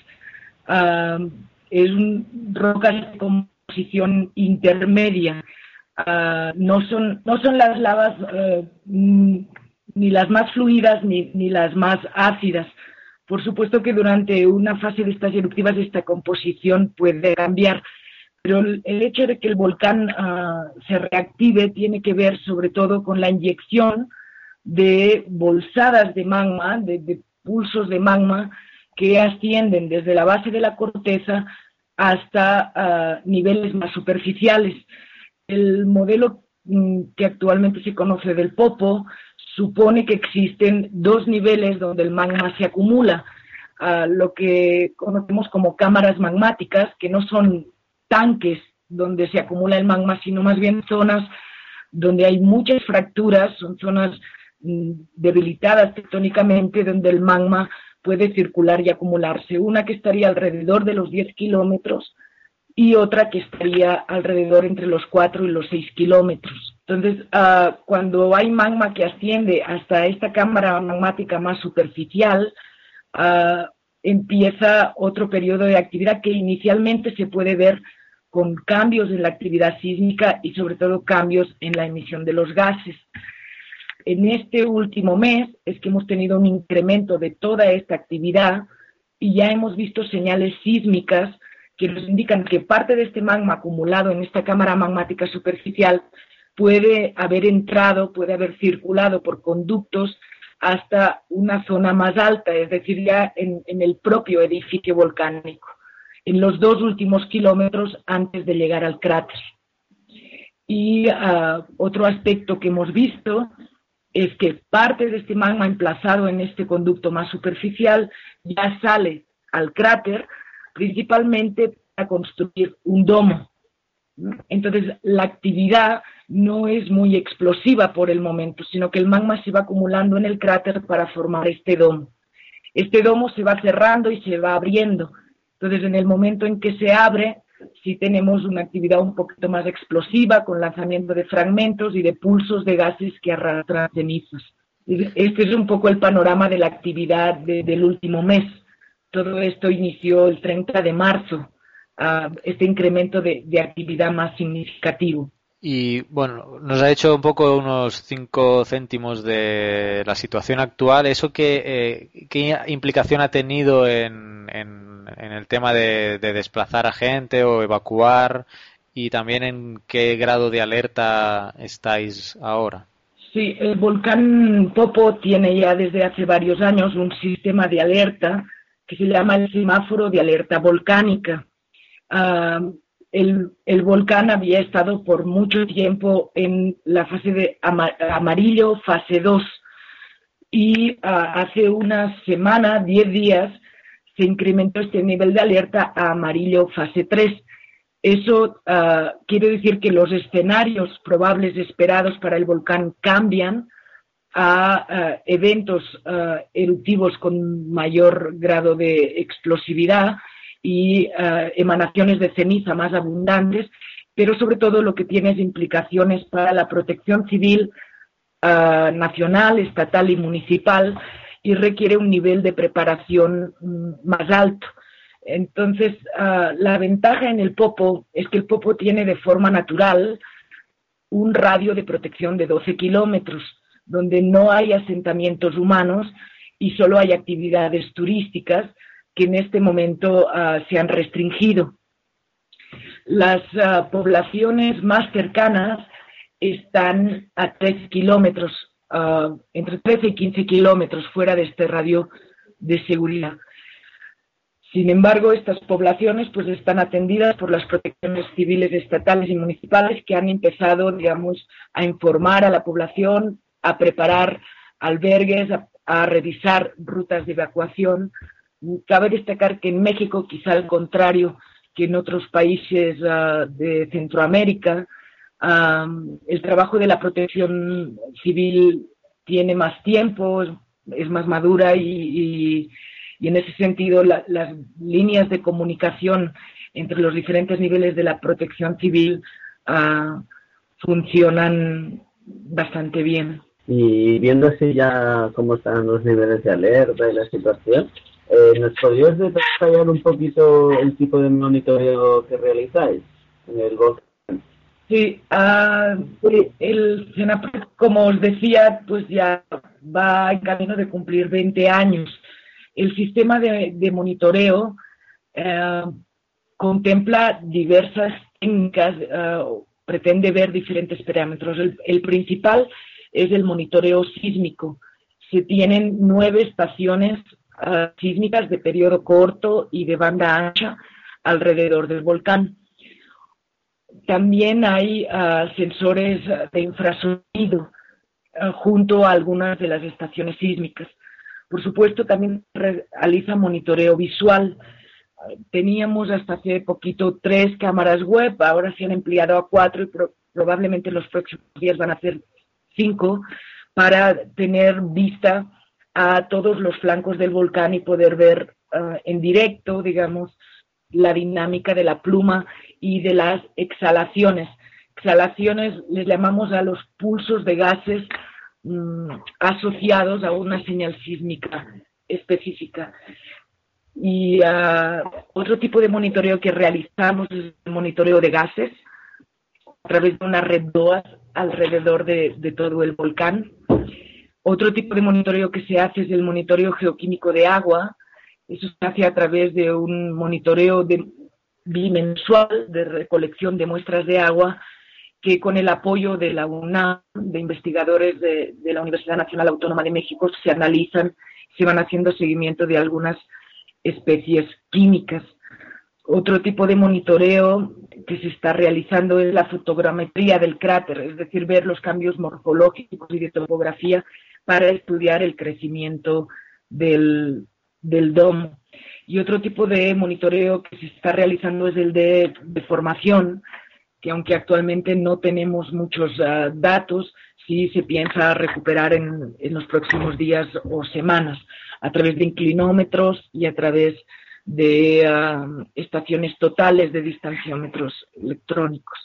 Uh, es un roca de composición intermedia. Uh, no, son, no son las lavas ni las más fluidas ni, ni las más ácidas. Por supuesto que durante una fase de estas eruptivas esta composición puede cambiar, pero el, hecho de que el volcán uh, se reactive tiene que ver sobre todo con la inyección de bolsadas de magma, de, de, pulsos de magma que ascienden desde la base de la corteza hasta ah, niveles más superficiales. El modelo mm, que actualmente se conoce del Popo supone que existen dos niveles donde el magma se acumula, ah, lo que conocemos como cámaras magmáticas, que no son tanques donde se acumula el magma, sino más bien zonas donde hay muchas fracturas, son zonas mm, debilitadas tectónicamente, donde el magma puede circular y acumularse. Una que estaría alrededor de los 10 kilómetros y otra que estaría alrededor entre los 4 y los 6 kilómetros. Entonces, ah, cuando hay magma que asciende hasta esta cámara magmática más superficial, uh, empieza otro periodo de actividad que inicialmente se puede ver con cambios en la actividad sísmica y sobre todo cambios en la emisión de los gases. En este último mes es que hemos tenido un incremento de toda esta actividad y ya hemos visto señales sísmicas que nos indican que parte de este magma acumulado en esta cámara magmática superficial puede haber entrado, puede haber circulado por conductos hasta una zona más alta, es decir, ya en, el propio edificio volcánico, en los dos últimos kilómetros antes de llegar al cráter. Y ah, otro aspecto que hemos visto es que parte de este magma emplazado en este conducto más superficial ya sale al cráter, principalmente para construir un domo. Entonces, la actividad no es muy explosiva por el momento, sino que el magma se va acumulando en el cráter para formar este domo. Este domo se va cerrando y se va abriendo. Entonces, en el momento en que se abre, si tenemos una actividad un poquito más explosiva con lanzamiento de fragmentos y de pulsos de gases que arrastran cenizas. Este es un poco el panorama de la actividad del último mes. Todo esto inició el 30 de marzo, este incremento de, actividad más significativo. Y bueno, nos ha hecho un poco unos cinco céntimos de la situación actual. ¿Eso qué, eh, qué implicación ha tenido en, en el tema de, desplazar a gente o evacuar y también en qué grado de alerta estáis ahora. Sí, el volcán Popo tiene ya desde hace varios años un sistema de alerta que se llama el semáforo de alerta volcánica. El, volcán había estado por mucho tiempo en la fase de amarillo, fase 2, y hace una semana, 10 días, se incrementó este nivel de alerta a amarillo fase 3. Eso quiere decir que los escenarios probables esperados para el volcán cambian a eventos eruptivos con mayor grado de explosividad y emanaciones de ceniza más abundantes, pero sobre todo lo que tiene es implicaciones para la protección civil nacional, estatal y municipal, y requiere un nivel de preparación mm, más alto. Entonces, ah, la ventaja en el popo es que el popo tiene de forma natural un radio de protección de 12 kilómetros, donde no hay asentamientos humanos y solo hay actividades turísticas que en este momento ah, se han restringido. Las ah, poblaciones más cercanas están a 3 kilómetros Ah, entre 13 y 15 kilómetros fuera de este radio de seguridad. Sin embargo, estas poblaciones pues están atendidas por las protecciones civiles estatales y municipales que han empezado, digamos, a informar a la población, a preparar albergues, a, revisar rutas de evacuación. Cabe destacar que en México, quizá al contrario que en otros países ah, de Centroamérica, el trabajo de la protección civil tiene más tiempo, es más madura y, en ese sentido las líneas de comunicación entre los diferentes niveles de la protección civil ah, funcionan bastante bien. Y viendo así ya cómo están los niveles de alerta y la situación, eh, ¿nos podrías detallar un poquito el tipo de monitoreo que realizáis en el bosque? Sí, uh, el SENAPRED, como os decía, pues ya va en camino de cumplir 20 años. El sistema de, monitoreo eh, contempla diversas técnicas, eh, pretende ver diferentes parámetros. El, principal es el monitoreo sísmico. Se tienen nueve estaciones sísmicas de periodo corto y de banda ancha alrededor del volcán. También hay ah, sensores de infrasonido ah, junto a algunas de las estaciones sísmicas. Por supuesto, también realiza monitoreo visual. Teníamos hasta hace poquito tres cámaras web, ahora se han empleado a cuatro y probablemente en los próximos días van a ser cinco para tener vista a todos los flancos del volcán y poder ver ah, en directo, digamos, la dinámica de la pluma y de las exhalaciones. Exhalaciones les llamamos a los pulsos de gases mm, asociados a una señal sísmica específica. Y ah, otro tipo de monitoreo que realizamos es el monitoreo de gases a través de una red DOAS alrededor de, de todo el volcán. Otro tipo de monitoreo que se hace es el monitoreo geoquímico de agua, eso se hace a través de un monitoreo de, bimensual de recolección de muestras de agua que con el apoyo de la UNAM, de investigadores de, la Universidad Nacional Autónoma de México, se analizan, se van haciendo seguimiento de algunas especies químicas. Otro tipo de monitoreo que se está realizando es la fotogrametría del cráter, es decir, ver los cambios morfológicos y de topografía para estudiar el crecimiento del, del domo. Y otro tipo de monitoreo que se está realizando es el de, formación, que aunque actualmente no tenemos muchos ah, datos, sí se piensa recuperar en, los próximos días o semanas a través de inclinómetros y a través de ah, estaciones totales de distanciómetros electrónicos.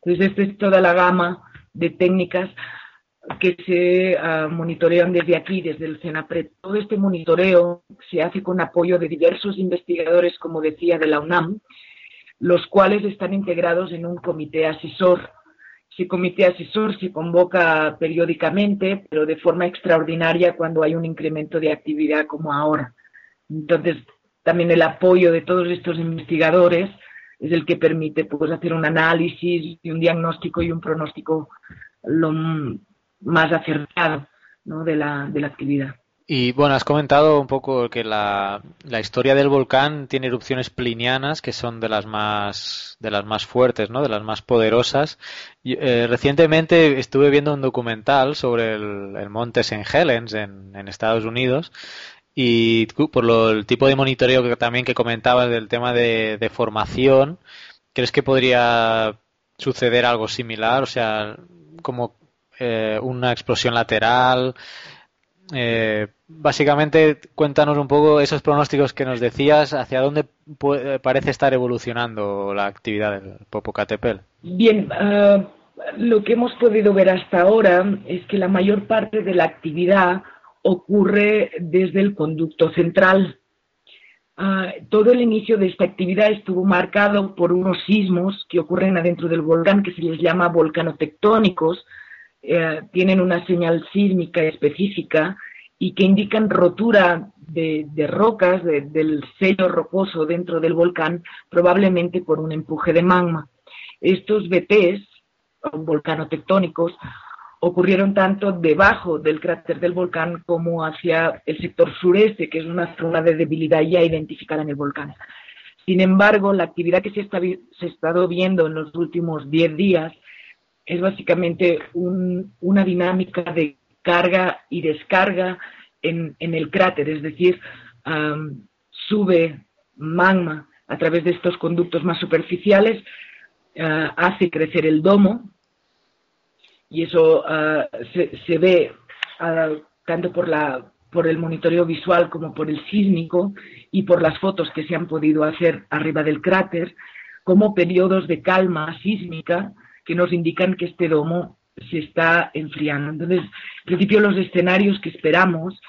Entonces, esta es toda la gama de técnicas que se uh, monitorean desde aquí, desde el CENAPRED. Todo este monitoreo se hace con apoyo de diversos investigadores, como decía, de la UNAM, los cuales están integrados en un comité asesor. Ese comité asesor se convoca periódicamente, pero de forma extraordinaria cuando hay un incremento de actividad como ahora. Entonces, también el apoyo de todos estos investigadores es el que permite pues, hacer un análisis y un diagnóstico y un pronóstico más acertado ¿no? de, la, de la actividad. Y bueno, has comentado un poco que la, la, historia del volcán tiene erupciones plinianas que son de las más de las más fuertes, ¿no? De las más poderosas. Y, eh, recientemente estuve viendo un documental sobre el, monte St. Helens en, en, Estados Unidos y por lo, el tipo de monitoreo que también que comentabas del tema de, de formación, ¿crees que podría suceder algo similar? O sea, como eh, una explosión lateral. Eh, básicamente, cuéntanos un poco esos pronósticos que nos decías, hacia dónde parece estar evolucionando la actividad del Popocatépetl. Bien, ah, lo que hemos podido ver hasta ahora es que la mayor parte de la actividad ocurre desde el conducto central. Ah, todo el inicio de esta actividad estuvo marcado por unos sismos que ocurren adentro del volcán que se les llama volcanotectónicos, eh, tienen una señal sísmica específica y que indican rotura de, rocas, del sello rocoso dentro del volcán, probablemente por un empuje de magma. Estos BTs, volcanotectónicos, ocurrieron tanto debajo del cráter del volcán como hacia el sector sureste, que es una zona de debilidad ya identificada en el volcán. Sin embargo, la actividad que se, está, se ha estado viendo en los últimos 10 días es básicamente una dinámica de carga y descarga en, el cráter, es decir, sube magma a través de estos conductos más superficiales, ah, hace crecer el domo y eso ah, se, ve ah, tanto por, la, por el monitoreo visual como por el sísmico y por las fotos que se han podido hacer arriba del cráter como periodos de calma sísmica que nos indican que este domo se está enfriando. Entonces, en principio los escenarios que esperamos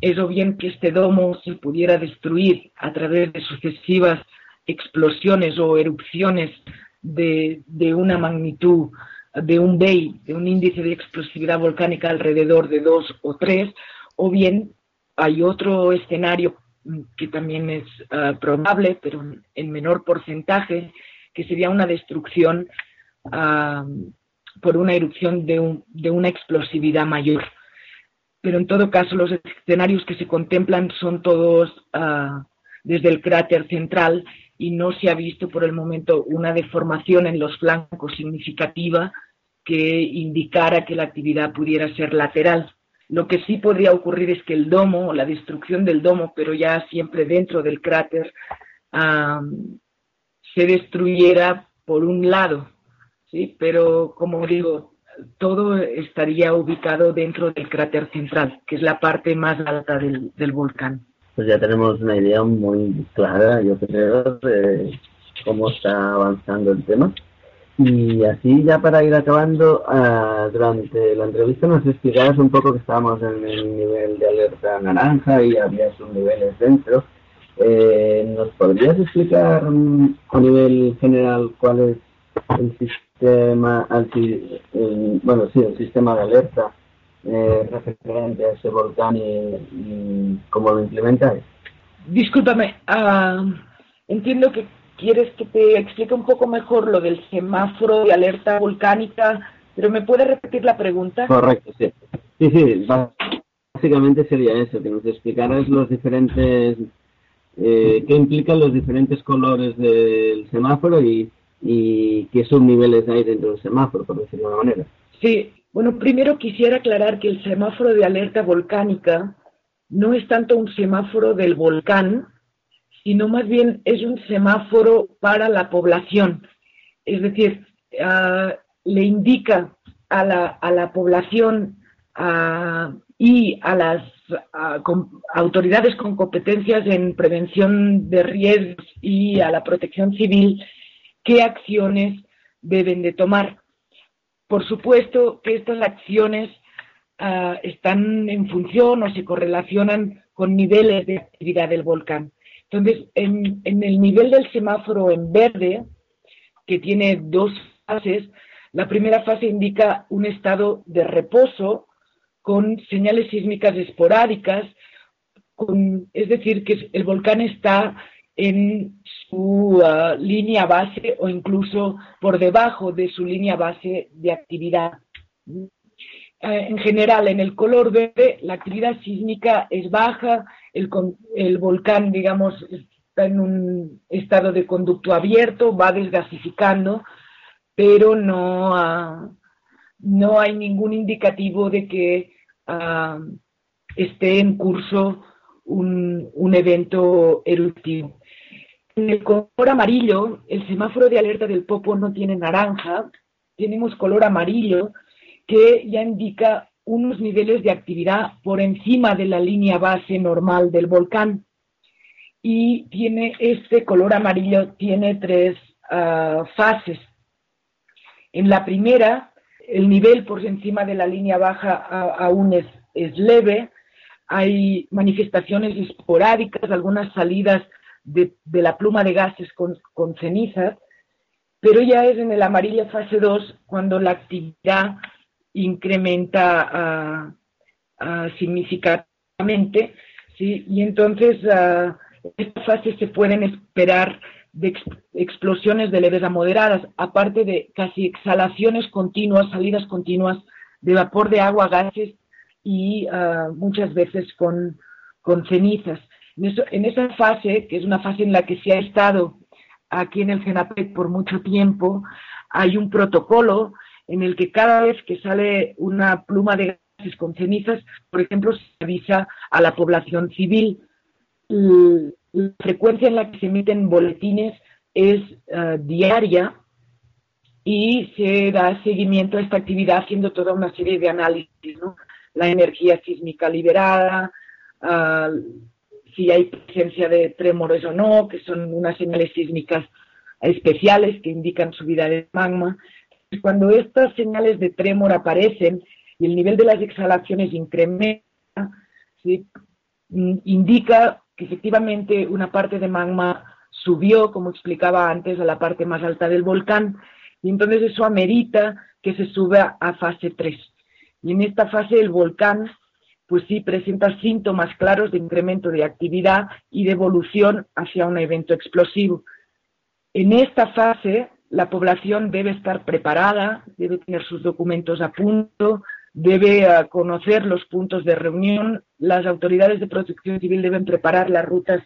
es o bien que este domo se pudiera destruir a través de sucesivas explosiones o erupciones de, una magnitud de un BEI, de un índice de explosividad volcánica alrededor de dos o tres, o bien hay otro escenario que también es ah, probable, pero en menor porcentaje, que sería una destrucción por una erupción de, de una explosividad mayor. Pero en todo caso, los escenarios que se contemplan son todos ah, desde el cráter central y no se ha visto por el momento una deformación en los flancos significativa que indicara que la actividad pudiera ser lateral. Lo que sí podría ocurrir es que el domo, la destrucción del domo, pero ya siempre dentro del cráter, se destruyera por un lado, ¿sí? Pero como digo, todo estaría ubicado dentro del cráter central, que es la parte más alta del, del volcán. Pues ya tenemos una idea muy clara, yo creo, de cómo está avanzando el tema. Y así ya para ir acabando, uh, durante la entrevista nos explicabas un poco que estábamos en el nivel de alerta naranja y había sus niveles dentro. Eh, ¿Nos podrías explicar um, a nivel general cuál es el sistema, el, bueno, sí, el sistema de alerta eh, referente a ese volcán y, cómo lo implementáis? Discúlpame, uh, entiendo que quieres que te explique un poco mejor lo del semáforo de alerta volcánica, pero ¿me puedes repetir la pregunta? Correcto, sí. Sí, sí, básicamente sería eso, que nos explicaras los diferentes, eh, qué implican los diferentes colores del semáforo y, y qué subniveles hay dentro del semáforo, por decirlo de una manera. Sí, bueno, primero quisiera aclarar que el semáforo de alerta volcánica no es tanto un semáforo del volcán, sino más bien es un semáforo para la población. Es decir, uh, le indica a la, a la población uh, y a las uh, autoridades con competencias en prevención de riesgos y a la protección civil qué acciones deben de tomar. Por supuesto que estas acciones están en función o se correlacionan con niveles de actividad del volcán. Entonces, en, el nivel del semáforo en verde, que tiene dos fases, la primera fase indica un estado de reposo con señales sísmicas esporádicas, es decir, que el volcán está en su uh, línea base o incluso por debajo de su línea base de actividad. Eh, en general, en el color verde, la actividad sísmica es baja, el, volcán, digamos, está en un estado de conducto abierto, va desgasificando, pero no, no hay ningún indicativo de que uh, esté en curso un, un evento eruptivo. En el color amarillo, el semáforo de alerta del Popo no tiene naranja, tenemos color amarillo, que ya indica unos niveles de actividad por encima de la línea base normal del volcán. Y tiene este color amarillo, tiene tres uh, fases. En la primera, el nivel por encima de la línea baja aún es, es, leve, hay manifestaciones esporádicas, algunas salidas de, la pluma de gases con, cenizas, pero ya es en el amarillo fase 2 cuando la actividad incrementa uh, uh, significativamente, ¿sí? y entonces uh, estas fases se pueden esperar de ex explosiones de leves a moderadas, aparte de casi exhalaciones continuas, salidas continuas de vapor de agua, gases y muchas veces con, con cenizas. En, esa fase, que es una fase en la que se ha estado aquí en el CENAPEC por mucho tiempo, hay un protocolo en el que cada vez que sale una pluma de gases con cenizas, por ejemplo, se avisa a la población civil. La frecuencia en la que se emiten boletines es uh, diaria y se da seguimiento a esta actividad haciendo toda una serie de análisis, ¿no? La energía sísmica liberada, uh, si hay presencia de trémores o no, que son unas señales sísmicas especiales que indican subida de magma. Cuando estas señales de trémor aparecen y el nivel de las exhalaciones incrementa, ¿sí? Mm, indica que efectivamente una parte de magma subió, como explicaba antes, a la parte más alta del volcán, y entonces eso amerita que se suba a fase 3. Y en esta fase el volcán, pues sí, presenta síntomas claros de incremento de actividad y de evolución hacia un evento explosivo. En esta fase, la población debe estar preparada, debe tener sus documentos a punto, debe uh, conocer los puntos de reunión, las autoridades de protección civil deben preparar las rutas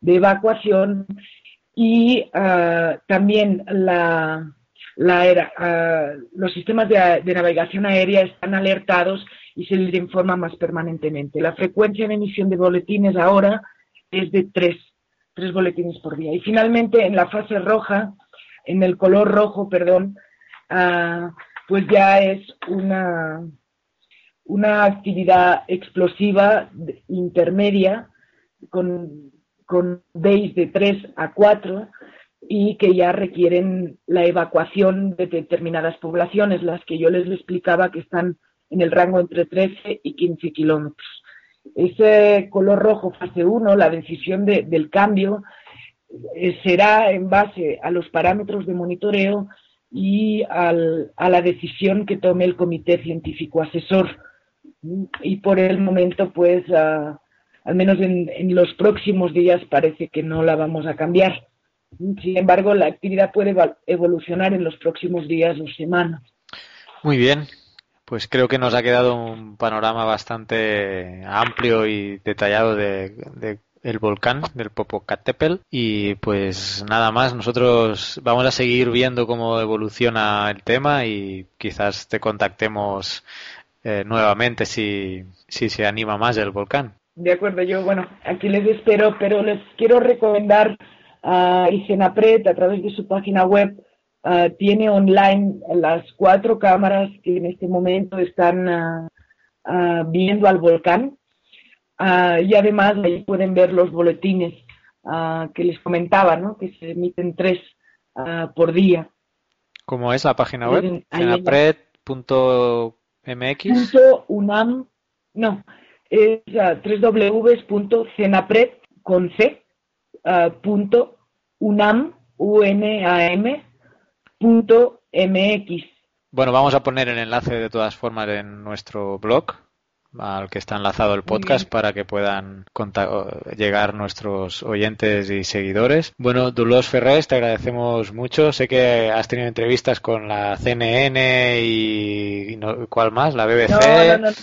de evacuación y ah, también ah, los sistemas de navegación aérea están alertados y se les informa más permanentemente. La frecuencia de emisión de boletines ahora es de tres, tres boletines por día. Y finalmente, en la fase roja, en el color rojo, perdón, ah, pues ya es una, una actividad explosiva intermedia con, con days de 3 a 4 y que ya requieren la evacuación de determinadas poblaciones, las que yo les explicaba que están en el rango entre 13 y 15 kilómetros. Ese color rojo, fase 1, la decisión de- del cambio, eh, será en base a los parámetros de monitoreo y al- a la decisión que tome el comité científico asesor. Y por el momento, pues, ah, al menos en, en los próximos días parece que no la vamos a cambiar. Sin embargo, la actividad puede evolucionar en los próximos días o semanas. Muy bien, pues creo que nos ha quedado un panorama bastante amplio y detallado de, el volcán del Popocatépetl y pues nada más, nosotros vamos a seguir viendo cómo evoluciona el tema y quizás te contactemos eh, nuevamente si, si se anima más el volcán. De acuerdo, yo, bueno, aquí les espero, pero les quiero recomendar a a través de su página web. Ah, tiene online las cuatro cámaras que en este momento están ah, ah, viendo al volcán. Y además ahí pueden ver los boletines que les comentaba, ¿no? Que se emiten tres por día. ¿Cómo es la página web? Cenapred.mx punto unam no es www.cenapred con c punto unam unam punto mx Bueno, vamos a poner el enlace de todas formas en nuestro blog, al que está enlazado el podcast, para que puedan llegar nuestros oyentes y seguidores. Bueno, Dulos Ferrés, te agradecemos mucho. Sé que has tenido entrevistas con la CNN y, y no- ¿cuál más? La BBC. no no no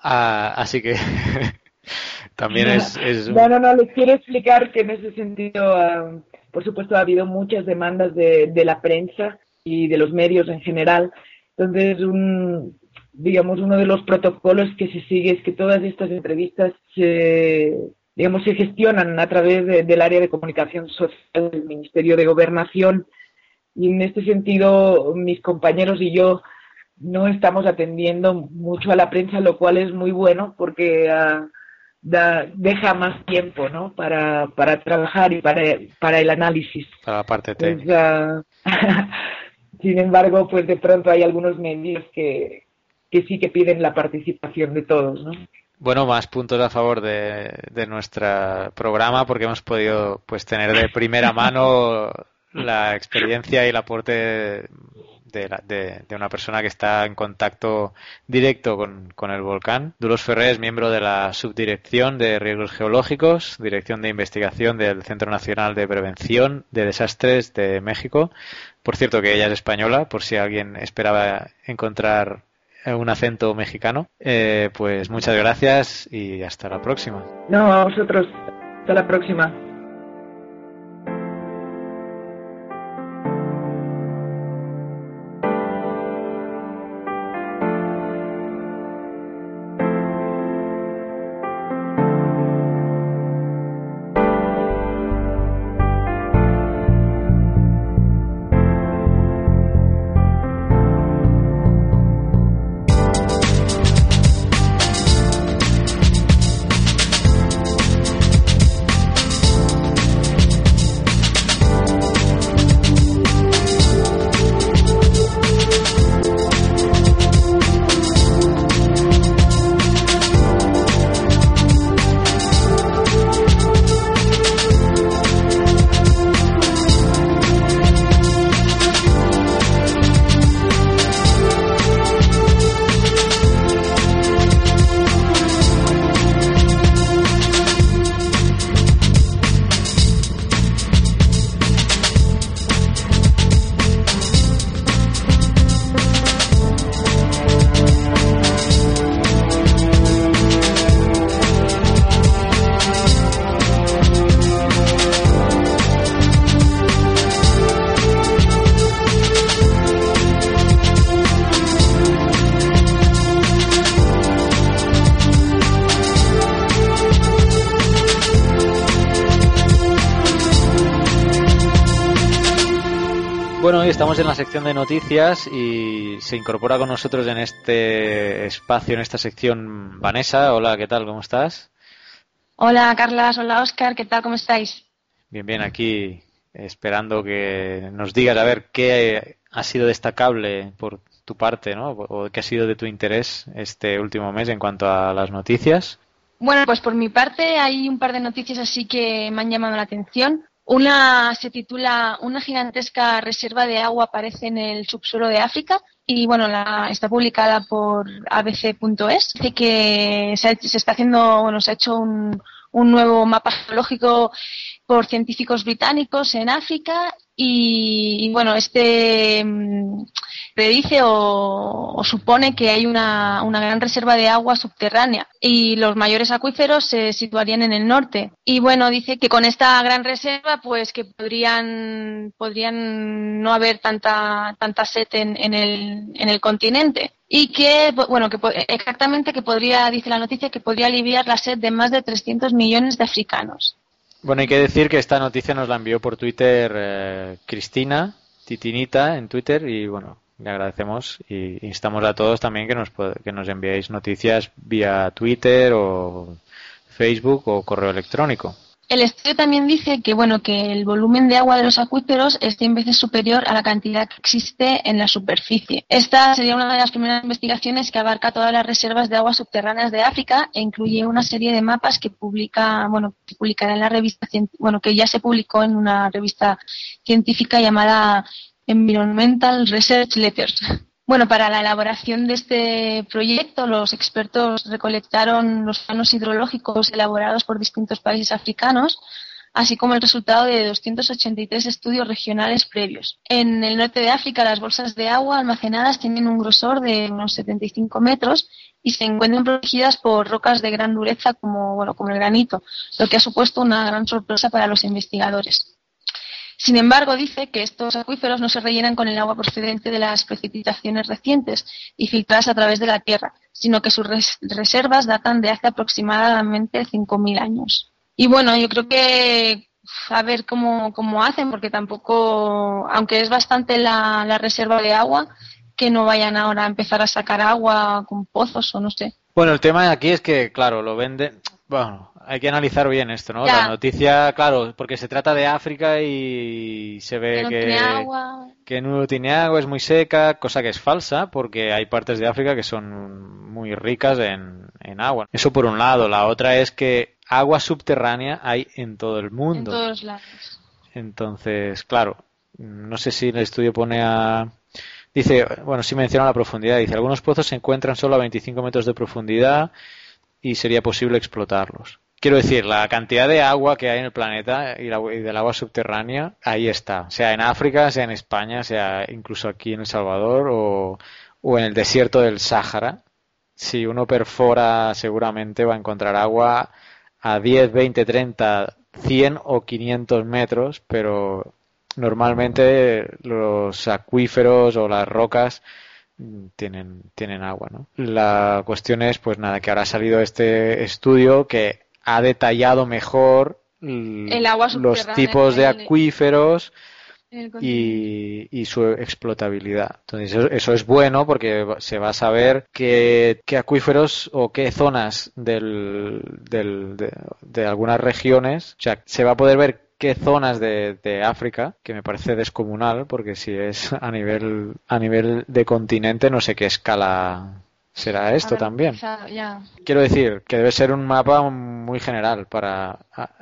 Ah, así que también es, no no no les quiero explicar que en ese sentido ah, por supuesto ha habido muchas demandas de, de la prensa y de los medios en general. Entonces un digamos uno de los protocolos que se sigue es que todas estas entrevistas se digamos se gestionan a través de- del área de comunicación social del Ministerio de Gobernación. Y en este sentido mis compañeros y yo no estamos atendiendo mucho a la prensa, lo cual es muy bueno porque ah, da- deja más tiempo ¿no? para, para trabajar y para, para el análisis. para la parte Pues, técnica. sin embargo, pues de pronto hay algunos medios que, que sí que piden la participación de todos. ¿no? Bueno, más puntos a favor de, de nuestro programa porque hemos podido pues tener de primera mano la experiencia y el aporte de, la- de- de una persona que está en contacto directo con, con el volcán. Duros Ferrer es miembro de la Subdirección de Riesgos Geológicos, Dirección de Investigación del Centro Nacional de Prevención de Desastres de México. Por cierto que ella es española, por si alguien esperaba encontrar un acento mexicano. Eh, pues muchas gracias y hasta la próxima. No, a vosotros. Hasta la próxima. Noticias y se incorpora con nosotros en este espacio, en esta sección, Vanessa. Hola, ¿qué tal? ¿Cómo estás? Hola, Carlas. Hola, Oscar. ¿Qué tal? ¿Cómo estáis? Bien, bien, aquí esperando que nos digas a ver qué ha sido destacable por tu parte, ¿no? O qué ha sido de tu interés este último mes en cuanto a las noticias. Bueno, pues por mi parte hay un par de noticias así que me han llamado la atención. Una se titula Una gigantesca reserva de agua aparece en el subsuelo de África y bueno, la, está publicada por abc.es. Dice que se, se, está haciendo, bueno, se ha hecho un, un nuevo mapa geológico por científicos británicos en África y, bueno, este mm, predice o, supone que hay una, gran reserva de agua subterránea y los mayores acuíferos se situarían en el norte. Y bueno, dice que con esta gran reserva, pues que podrían, podrían no haber tanta, tanta sed en, en, el, en el continente y que, bueno, que exactamente que podría, dice la noticia, que podría aliviar la sed de más de 300 millones de africanos. Bueno, hay que decir que esta noticia nos la envió por Twitter eh, Cristina, Titinita, en Twitter, y bueno, le agradecemos y instamos a todos también que nos, que nos enviéis noticias vía Twitter o Facebook o correo electrónico. El estudio también dice que bueno que el volumen de agua de los acuíferos es 100 veces superior a la cantidad que existe en la superficie. Esta sería una de las primeras investigaciones que abarca todas las reservas de aguas subterráneas de África e incluye una serie de mapas que publica bueno que publicará en la revista bueno que ya se publicó en una revista científica llamada Environmental Research Letters. Bueno, para la elaboración de este proyecto, los expertos recolectaron los planos hidrológicos elaborados por distintos países africanos, así como el resultado de 283 estudios regionales previos. En el norte de África, las bolsas de agua almacenadas tienen un grosor de unos 75 metros y se encuentran protegidas por rocas de gran dureza como, como el granito, lo que ha supuesto una gran sorpresa para los investigadores. Sin embargo, dice que estos acuíferos no se rellenan con el agua procedente de las precipitaciones recientes y filtradas a través de la Tierra, sino que sus res reservas datan de hace aproximadamente 5.000 años. Y bueno, yo creo que a ver cómo, cómo hacen, porque tampoco, aunque es bastante la, reserva de agua, que no vayan ahora a empezar a sacar agua con pozos o no sé. Bueno, el tema aquí es que, claro, lo venden. Bueno, hay que analizar bien esto, ¿no? Ya. La noticia, claro, porque se trata de África y se ve no que, tiene agua. que no tiene agua, es muy seca, cosa que es falsa, porque hay partes de África que son muy ricas en, en agua. Eso por un lado. La otra es que agua subterránea hay en todo el mundo. En todos lados. Entonces, claro, no sé si el estudio pone a... Dice, bueno, sí menciona la profundidad. Dice, algunos pozos se encuentran solo a 25 metros de profundidad y sería posible explotarlos. Quiero decir, la cantidad de agua que hay en el planeta y, la, del agua subterránea, ahí está. Sea en África, sea en España, sea incluso aquí en El Salvador o, en el desierto del Sáhara. Si uno perfora, seguramente va a encontrar agua a 10, 20, 30, 100 o 500 metros, pero normalmente los acuíferos o las rocas tienen, tienen agua, ¿no? La cuestión es, pues nada, que ahora ha salido este estudio que ha detallado mejor el agua los tipos de acuíferos y, y, su explotabilidad. Entonces eso, eso, es bueno porque se va a saber qué, qué acuíferos o qué zonas del, del, de, de, algunas regiones, o sea, se va a poder ver qué zonas de, de, África, que me parece descomunal, porque si es a nivel, a nivel de continente, no sé qué escala será esto ver, también. Ya. Quiero decir que debe ser un mapa muy general para,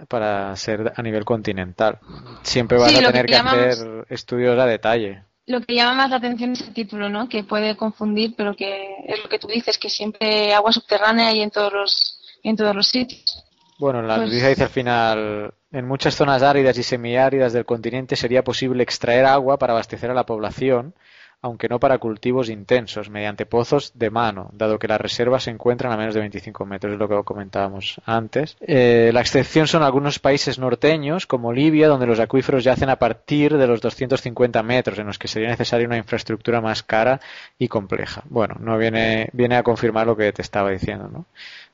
para ser a nivel continental. Siempre vas sí, a tener que, que llamamos... hacer estudios a detalle. Lo que llama más la atención es el título, ¿no? Que puede confundir, pero que es lo que tú dices, que siempre agua subterránea hay en todos los, en todos los sitios. Bueno, la pues... noticia dice al final, en muchas zonas áridas y semiáridas del continente sería posible extraer agua para abastecer a la población, aunque no para cultivos intensos, mediante pozos de mano, dado que las reservas se encuentran a menos de 25 metros, es lo que comentábamos antes. Eh, la excepción son algunos países norteños, como Libia, donde los acuíferos yacen a partir de los 250 metros, en los que sería necesaria una infraestructura más cara y compleja. Bueno, no viene, viene a confirmar lo que te estaba diciendo, ¿no?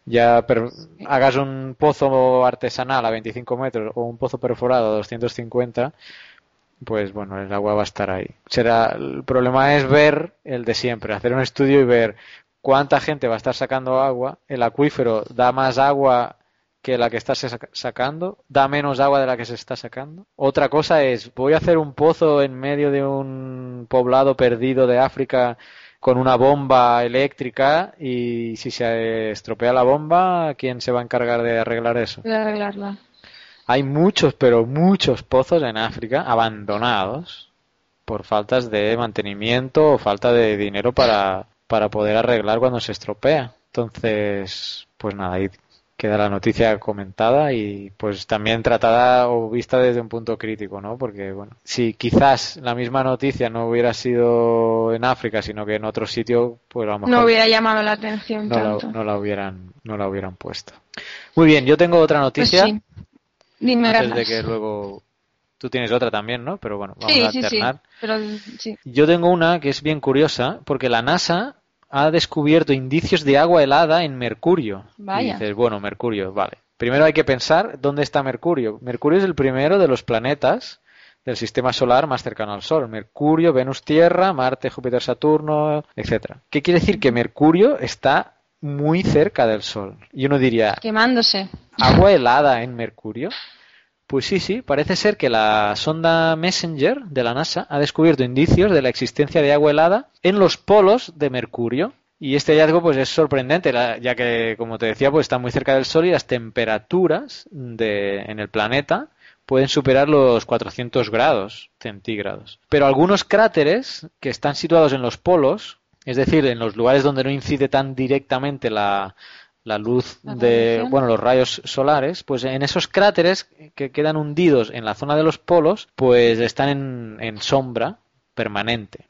ya per, hagas un pozo artesanal a 25 metros o un pozo perforado a 250, pues bueno, el agua va a estar ahí. Será, el problema es ver el de siempre, hacer un estudio y ver cuánta gente va a estar sacando agua. El acuífero da más agua que la que está sacando, da menos agua de la que se está sacando. Otra cosa es, voy a hacer un pozo en medio de un poblado perdido de África con una bomba eléctrica y si se estropea la bomba, ¿quién se va a encargar de arreglar eso? De arreglarla. Hay muchos, pero muchos pozos en África abandonados por faltas de mantenimiento o falta de dinero para, para poder arreglar cuando se estropea. Entonces, pues nada, ahí queda la noticia comentada y pues también tratada o vista desde un punto crítico, ¿no? Porque, bueno, si quizás la misma noticia no hubiera sido en África, sino que en otro sitio, pues a lo mejor... No hubiera llamado la atención no tanto. La, no la hubieran, no la hubieran puesto. Muy bien, yo tengo otra noticia. Pues sí. Dime, antes de que luego tú tienes otra también, ¿no? Pero bueno, vamos Sí, a sí, sí. alternar. Pero, sí. Yo tengo una que es bien curiosa porque la NASA ha descubierto indicios de agua helada en Mercurio. Vaya. Y dices, bueno, Mercurio, vale. Primero hay que pensar dónde está Mercurio. Mercurio es el primero de los planetas del sistema solar más cercano al Sol. Mercurio, Venus, Tierra, Marte, Júpiter, Saturno, etcétera. ¿Qué quiere decir? Que Mercurio está muy cerca del Sol. Y uno diría, Quemándose. ¿Agua helada en Mercurio? Pues sí, sí, parece ser que la sonda Messenger de la NASA ha descubierto indicios de la existencia de agua helada en los polos de Mercurio. Y este hallazgo pues es sorprendente, ya que, como te decía, pues está muy cerca del Sol y las temperaturas de, en el planeta pueden superar los 400 grados centígrados. Pero algunos cráteres que están situados en los polos, es decir, en los lugares donde no incide tan directamente la, la luz La de, bueno, los rayos solares, pues en esos cráteres que quedan hundidos en la zona de los polos, pues están en, en sombra permanente.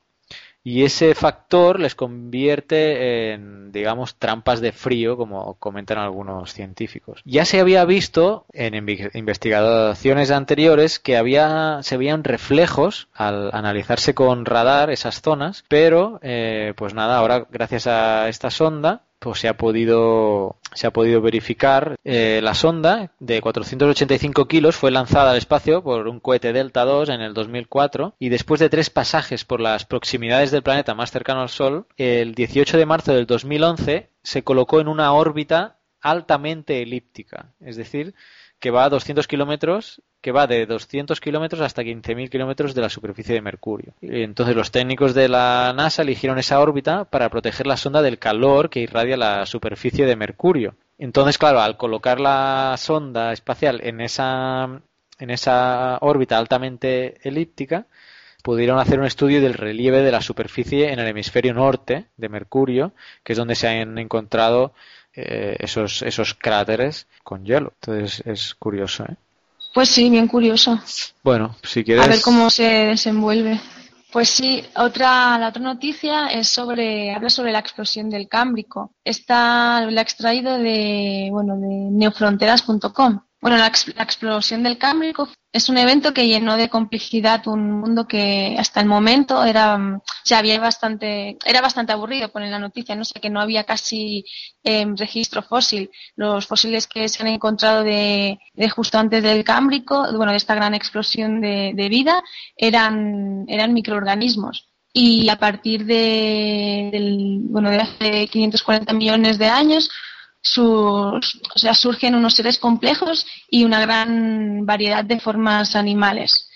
Y ese factor les convierte en, digamos, trampas de frío, como comentan algunos científicos. Ya se había visto en investigaciones anteriores que había, se veían reflejos al analizarse con radar esas zonas, pero, eh, pues nada, ahora gracias a esta sonda, pues se ha podido se ha podido verificar eh, la sonda de 485 kilos fue lanzada al espacio por un cohete Delta 2 en el 2004 y después de tres pasajes por las proximidades del planeta más cercano al Sol el 18 de marzo del 2011 se colocó en una órbita altamente elíptica es decir que va a 200 kilómetros, que va de 200 kilómetros hasta 15.000 kilómetros de la superficie de Mercurio. Y entonces los técnicos de la NASA eligieron esa órbita para proteger la sonda del calor que irradia la superficie de Mercurio. Entonces, claro, al colocar la sonda espacial en esa, en esa órbita altamente elíptica, pudieron hacer un estudio del relieve de la superficie en el hemisferio norte de Mercurio, que es donde se han encontrado eh, esos, esos cráteres con hielo. Entonces es curioso, ¿eh? Pues sí, bien curioso. Bueno, si quieres... A ver cómo se desenvuelve. Pues sí, otra, la otra noticia es sobre, habla sobre la explosión del Cámbrico. Esta la he extraído de, bueno, de neofronteras.com. Bueno, la, ex- la explosión del Cámbrico es un evento que llenó de complejidad un mundo que hasta el momento era, mm, o sea, había bastante, era bastante aburrido poner la noticia, no sé, que no había casi em, registro fósil. Los fósiles que se han encontrado de, de justo antes del Cámbrico, bueno, de esta gran explosión de, de vida, eran, eran microorganismos. Y a partir de, del, bueno, de hace 540 millones de años, sus, o sea, surgen unos seres complejos y una gran variedad de formas animales.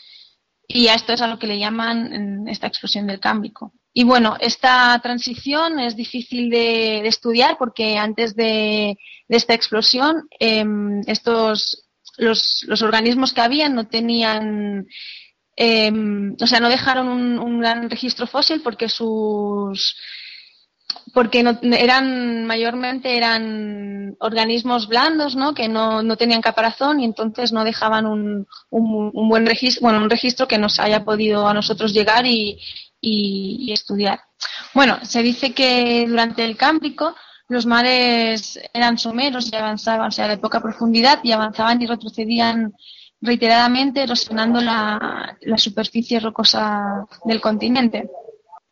Y a esto es a lo que le llaman esta explosión del cámbrico. Y bueno, esta transición es difícil de, estudiar porque antes de, esta explosión, em, estos, los, los organismos que habían no tenían eh, o sea, no dejaron un, un, gran registro fósil porque sus porque no, eran mayormente eran organismos blandos, ¿no? Que no, no tenían caparazón y entonces no dejaban un, un, un, buen registro, bueno, un registro que nos haya podido a nosotros llegar y, y, estudiar. Bueno, se dice que durante el Cámbrico los mares eran someros y avanzaban, o sea, de poca profundidad y avanzaban y retrocedían reiteradamente erosionando la, la, superficie rocosa del continente.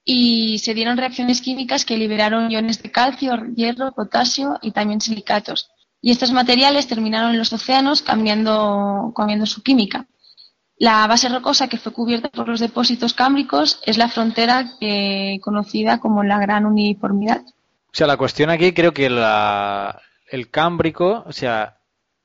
Y se dieron reacciones químicas que liberaron iones de calcio, hierro, potasio y también silicatos. Y estos materiales terminaron en los océanos cambiando, su química. La base rocosa que fue cubierta por los depósitos cámbricos es la frontera que, conocida como la Gran Uniformidad. O sea, la cuestión aquí creo que la, el cámbrico, o sea,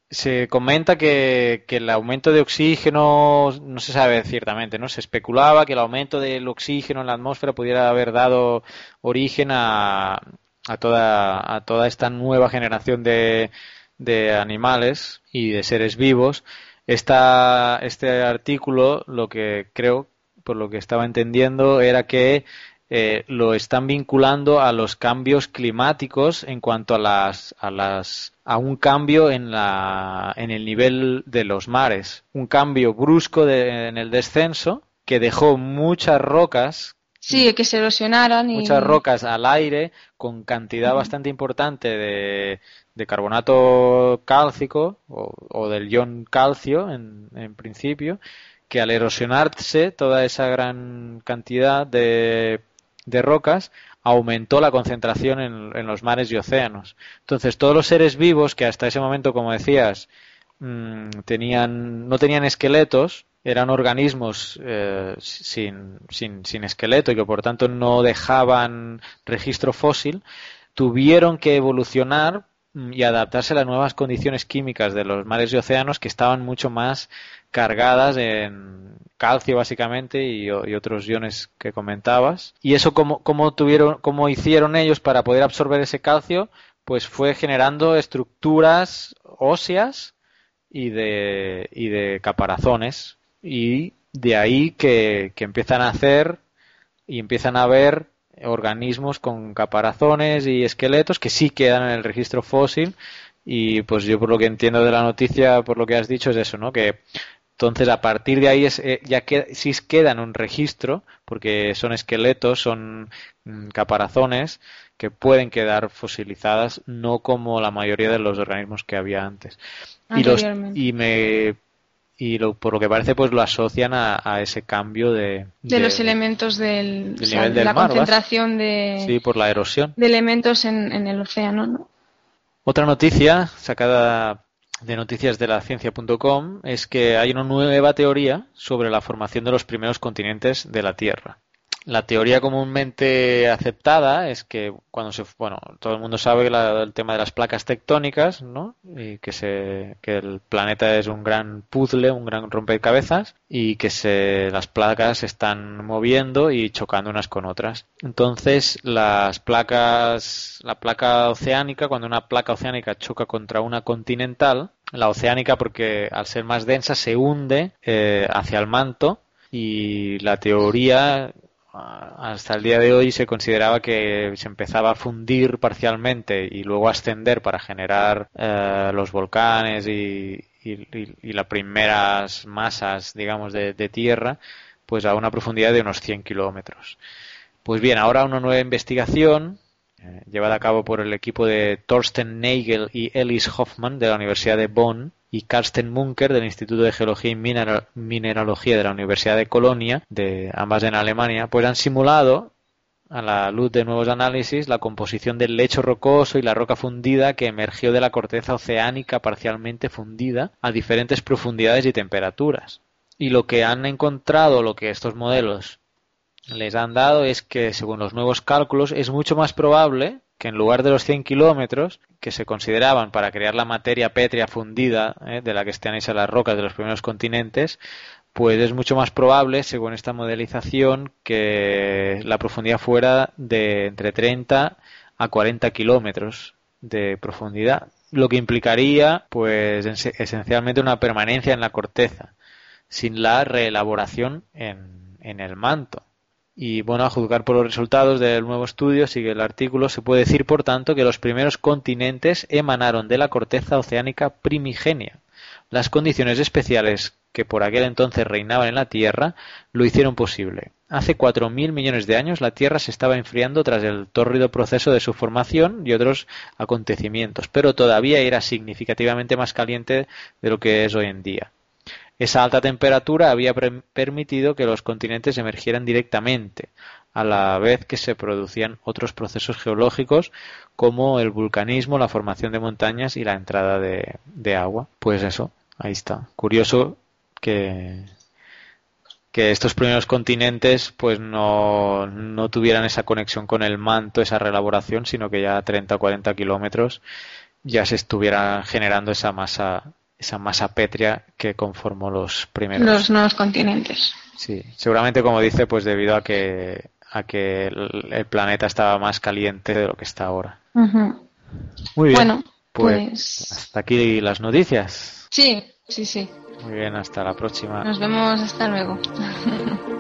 se comenta que, que, el aumento de oxígeno no se sabe ciertamente, ¿no? Se especulaba que el aumento del oxígeno en la atmósfera pudiera haber dado origen a, a toda, a toda esta nueva generación de, de animales y de seres vivos. Esta, este artículo, lo que creo, por lo que estaba entendiendo, era que eh, lo están vinculando a los cambios climáticos en cuanto a las a las a un cambio en la en el nivel de los mares. Un cambio brusco de, en el descenso que dejó muchas rocas. Sí que se erosionaron y... muchas rocas al aire con cantidad bastante importante de, de carbonato cálcico o, o del ion calcio en, en principio que al erosionarse toda esa gran cantidad de de rocas aumentó la concentración en, los mares y océanos. Entonces, todos los seres vivos que hasta ese momento, como decías, mm, tenían, no tenían esqueletos, eran organismos eh, sin, sin, sin, esqueleto y que por tanto no dejaban registro fósil, tuvieron que evolucionar y adaptarse a las nuevas condiciones químicas de los mares y océanos que estaban mucho más cargadas en calcio básicamente y, otros iones que comentabas. Y eso cómo, cómo tuvieron, cómo hicieron ellos para poder absorber ese calcio, pues fue generando estructuras óseas y de, y de caparazones. Y de ahí que, que empiezan a hacer y empiezan a ver organismos con caparazones y esqueletos que sí quedan en el registro fósil y pues yo por lo que entiendo de la noticia, por lo que has dicho, es eso, ¿no? Que entonces, a partir de ahí es, eh, ya que, sí queda en un registro, porque son esqueletos, son mm, caparazones que pueden quedar fosilizadas, no como la mayoría de los organismos que había antes. Y, los, y me y lo, por lo que parece pues lo asocian a, ese cambio de, de, los elementos del, de la concentración de sí por la erosión de elementos en, en el océano ¿no? otra noticia sacada de noticias de la ciencia.com es que hay una nueva teoría sobre la formación de los primeros continentes de la Tierra. La teoría comúnmente aceptada es que cuando se, bueno, todo el mundo sabe el tema de las placas tectónicas, ¿no? Y que se, que el planeta es un gran puzzle, un gran rompecabezas y que se, las placas se están moviendo y chocando unas con otras. Entonces, las placas, la placa oceánica, cuando una placa oceánica choca contra una continental, la oceánica porque al ser más densa se hunde eh, hacia el manto y la teoría hasta el día de hoy se consideraba que se empezaba a fundir parcialmente y luego ascender para generar eh, los volcanes y, las primeras masas, digamos, de, tierra, pues a una profundidad de unos 100 kilómetros. Pues bien, ahora una nueva investigación eh, llevada a cabo por el equipo de Thorsten Nagel y Ellis Hoffman de la Universidad de Bonn y Karsten Munker del Instituto de Geología y Mineralogía de la Universidad de Colonia, de ambas en Alemania, pues han simulado a la luz de nuevos análisis la composición del lecho rocoso y la roca fundida que emergió de la corteza oceánica parcialmente fundida a diferentes profundidades y temperaturas. Y lo que han encontrado, lo que estos modelos les han dado es que, según los nuevos cálculos, es mucho más probable que en lugar de los 100 kilómetros que se consideraban para crear la materia pétrea fundida eh, de la que están hechas las rocas de los primeros continentes, pues es mucho más probable, según esta modelización, que la profundidad fuera de entre 30 a 40 kilómetros de profundidad, lo que implicaría, pues, esencialmente una permanencia en la corteza, sin la reelaboración en, en el manto. Y bueno, a juzgar por los resultados del nuevo estudio, sigue el artículo, se puede decir, por tanto, que los primeros continentes emanaron de la corteza oceánica primigenia. Las condiciones especiales que por aquel entonces reinaban en la Tierra lo hicieron posible. Hace cuatro mil millones de años la Tierra se estaba enfriando tras el tórrido proceso de su formación y otros acontecimientos, pero todavía era significativamente más caliente de lo que es hoy en día. Esa alta temperatura había permitido que los continentes emergieran directamente, a la vez que se producían otros procesos geológicos como el vulcanismo, la formación de montañas y la entrada de, agua. Pues eso, ahí está. Curioso que, que estos primeros continentes pues no, no tuvieran esa conexión con el manto, esa reelaboración, sino que ya a 30 o 40 kilómetros ya se estuviera generando esa masa esa masa pétrea que conformó los primeros Los nuevos continentes. Sí, seguramente como dice, pues debido a que a que el, el planeta estaba más caliente de lo que está ahora. Muy bien. Bueno, pues, pues hasta aquí las noticias. sí, sí, sí. Muy bien, hasta la próxima. Nos vemos hasta luego.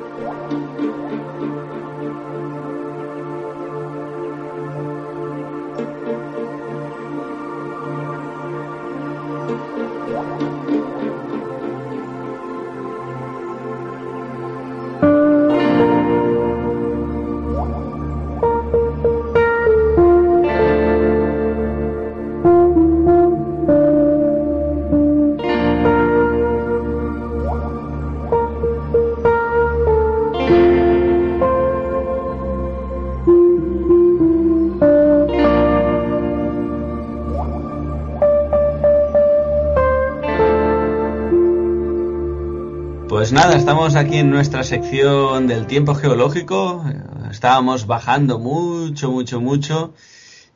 estamos aquí en nuestra sección del tiempo geológico. Eh, Estábamos bajando mucho, mucho, mucho.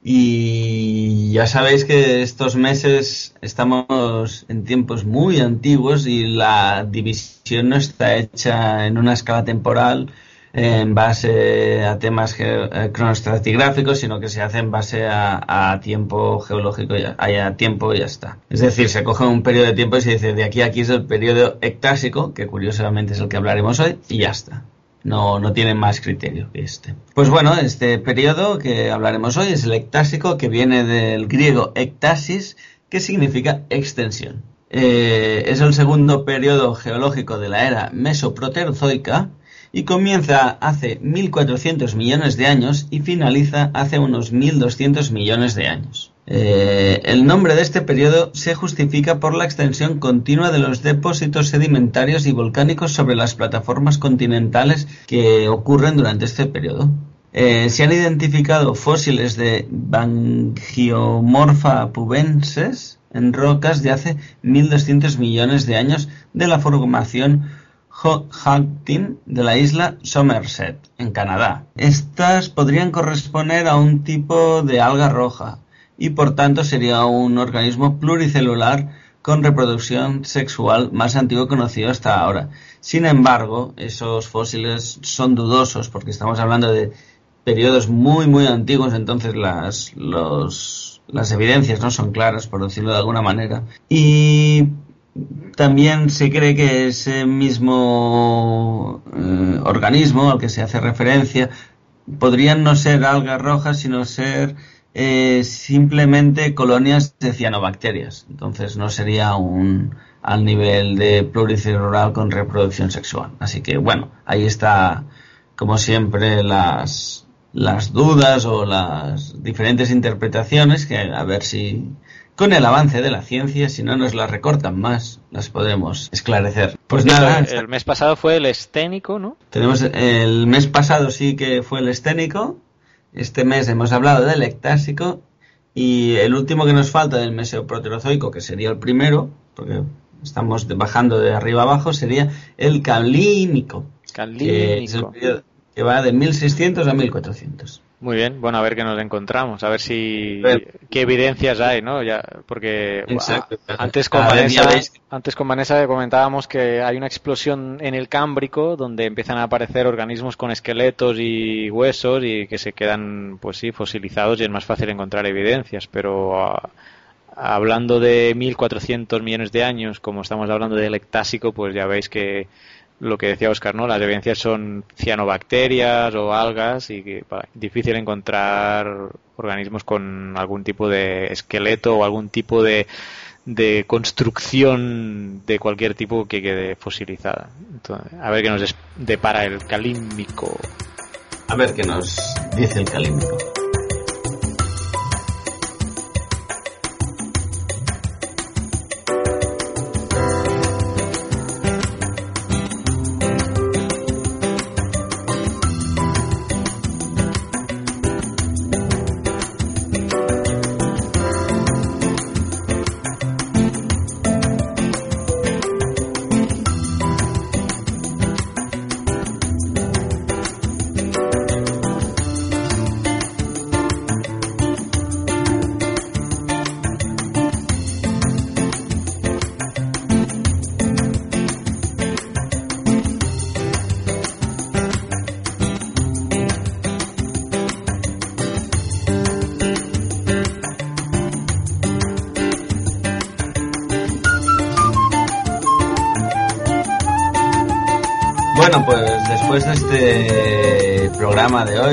Y ya sabéis que estos meses estamos en tiempos muy antiguos y la división no está hecha en una escala temporal en base a temas eh, cronoestratigráficos, sino que se hace en base a, tiempo geológico, y a, a tiempo y ya está. Es decir, se coge un periodo de tiempo y se dice de aquí a aquí es el periodo ectásico, que curiosamente es el que hablaremos hoy, y ya está. No, no tiene más criterio que este. Pues bueno, este periodo que hablaremos hoy es el ectásico, que viene del griego ectasis, que significa extensión. Eh, es el segundo periodo geológico de la era mesoproterozoica y comienza hace 1400 millones de años y finaliza hace unos 1200 millones de años. Eh, el nombre de este periodo se justifica por la extensión continua de los depósitos sedimentarios y volcánicos sobre las plataformas continentales que ocurren durante este periodo. Eh, se han identificado fósiles de Bangiomorpha pubensis en rocas de hace 1200 millones de años de la formación Houghton de la isla Somerset, en Canadá. Estas podrían corresponder a un tipo de alga roja y por tanto sería un organismo pluricelular con reproducción sexual más antiguo conocido hasta ahora. Sin embargo, esos fósiles son dudosos porque estamos hablando de periodos muy muy antiguos, entonces las, los, las evidencias no son claras, por decirlo de alguna manera. Y también se cree que ese mismo eh, organismo al que se hace referencia podrían no ser algas rojas, sino ser eh, simplemente colonias de cianobacterias. Entonces no sería un al nivel de pluricelular con reproducción sexual. Así que bueno, ahí está como siempre las las dudas o las diferentes interpretaciones que a ver si con el avance de la ciencia, si no nos las recortan más, las podemos esclarecer. Pues nada, el, el mes pasado fue el esténico, ¿no? tenemos el mes pasado sí que fue el esténico, este mes hemos hablado del ectásico y el último que nos falta del mesoproterozoico, que sería el primero, porque estamos bajando de arriba abajo, sería el calínico, que es el Calínico. periodo que va de 1600 a 1400. Muy bien, bueno, a ver qué nos encontramos, a ver si qué evidencias hay, ¿no? Ya, porque Exacto. a- antes con Vanessa, antes con Vanessa comentábamos que hay una explosión en el Cámbrico donde empiezan a aparecer organismos con esqueletos y huesos y que se quedan, pues sí, fosilizados y es más fácil encontrar evidencias, pero ah, hablando de 1400 millones de años, como estamos hablando del ectásico, pues ya veis que lo que decía Oscar, ¿no? Las evidencias son cianobacterias o algas y que pa, difícil encontrar organismos con algún tipo de esqueleto o algún tipo de, de construcción de cualquier tipo que quede fosilizada. A ver qué nos depara el calímico. A ver qué nos dice el calímico.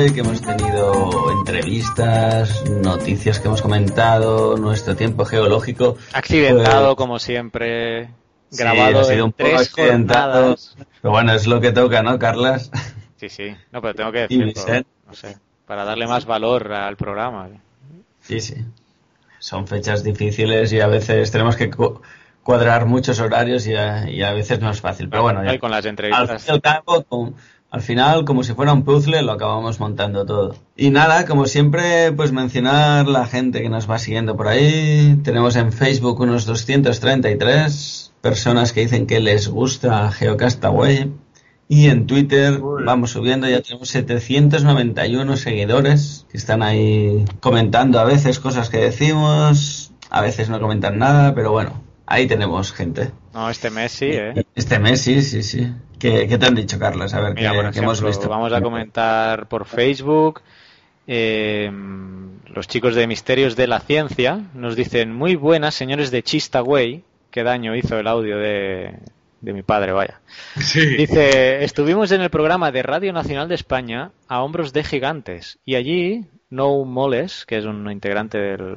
Que hemos tenido entrevistas, noticias que hemos comentado, nuestro tiempo geológico. Accidentado, pues, como siempre. sí, Grabado ha sido en un poco tres accidentado. jornadas. Pero bueno, es lo que toca, ¿no, Carlas? Sí, sí. No, pero tengo que decirlo. Vicent. No sé. Para darle más valor al programa. Sí, sí. Son fechas difíciles y a veces tenemos que cu- cuadrar muchos horarios y a, y a veces no es fácil. Pero bueno, ya. Y con las al entrevistas. fin y al cabo, con- al final, como si fuera un puzzle, lo acabamos montando todo. Y nada, como siempre, pues mencionar la gente que nos va siguiendo por ahí. Tenemos en Facebook unos 233 personas que dicen que les gusta Geocastaway. Y en Twitter vamos subiendo, ya tenemos 791 seguidores que están ahí comentando a veces cosas que decimos, a veces no comentan nada, pero bueno, ahí tenemos gente. No, este mes sí, ¿eh? Este mes sí, sí, sí. ¿Qué, qué te han dicho, Carlos? A ver, Mira, ¿qué, por qué hemos visto? vamos a comentar por Facebook. eh, los chicos de Misterios de la Ciencia nos dicen muy buenas, señores de Chistaway. Qué daño hizo el audio de, de mi padre, vaya. Sí. Dice, estuvimos en el programa de Radio Nacional de España a hombros de gigantes y allí No Moles, que es un integrante del-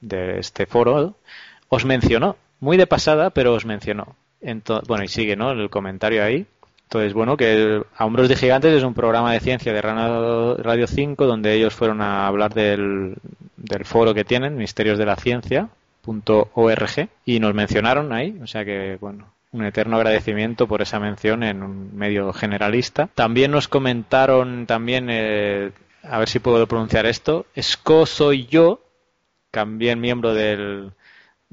de este foro, os mencionó, muy de pasada, pero os mencionó. Bueno, y sigue, ¿no? El comentario ahí. Entonces, bueno, que a hombros de gigantes es un programa de ciencia de Radio, Radio 5 donde ellos fueron a hablar del, del foro que tienen, Misterios de la Ciencia, .org y nos mencionaron ahí, o sea que bueno, un eterno agradecimiento por esa mención en un medio generalista. También nos comentaron también eh, a ver si puedo pronunciar esto, Esco soy yo, también miembro del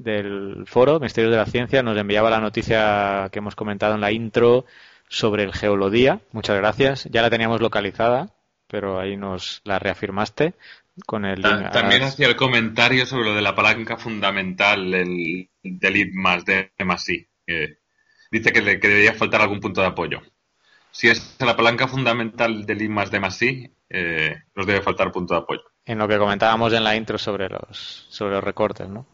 del foro Misterios de la Ciencia nos enviaba la noticia que hemos comentado en la intro sobre el geolodía. Muchas gracias. Ya la teníamos localizada, pero ahí nos la reafirmaste con el Ta- También hacía el comentario sobre lo de la palanca fundamental el, del I más de más I. dice que le que debería faltar algún punto de apoyo. Si es la palanca fundamental del I más de más I, eh, nos debe faltar punto de apoyo. en lo que comentábamos en la intro sobre los sobre los recortes, ¿no?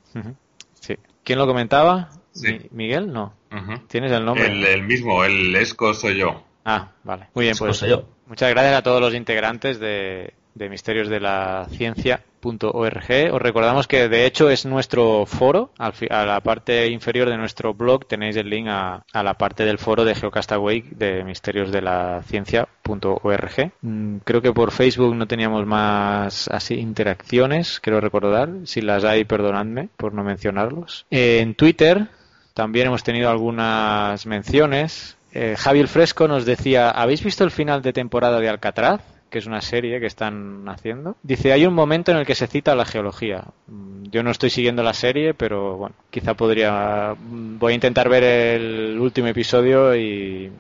Sí. ¿Quién lo comentaba? Sí. ¿Miguel? No. Ujú. ¿Tienes el nombre? El, el mismo, el Esco soy yo. Ah, vale. Muy bien, Esco pues soy yo. muchas gracias a todos los integrantes de, de Misterios de la Ciencia.org. Os recordamos que de hecho es nuestro foro. A la parte inferior de nuestro blog tenéis el link a, la parte del foro de Geocastaway de Misterios de la Ciencia.org. Mm, Creo que por Facebook no teníamos más así interacciones, quiero recordar. Si las hay, perdonadme por no mencionarlos. Eh, en Twitter también hemos tenido algunas menciones. Eh, Javi el Fresco nos decía, ¿habéis visto el final de temporada de Alcatraz? Que es una serie que están haciendo. Dice, hay un momento en el que se cita la geología. Mm, Yo no estoy siguiendo la serie, pero bueno, quizá podría... mm, Voy a intentar ver el último episodio y,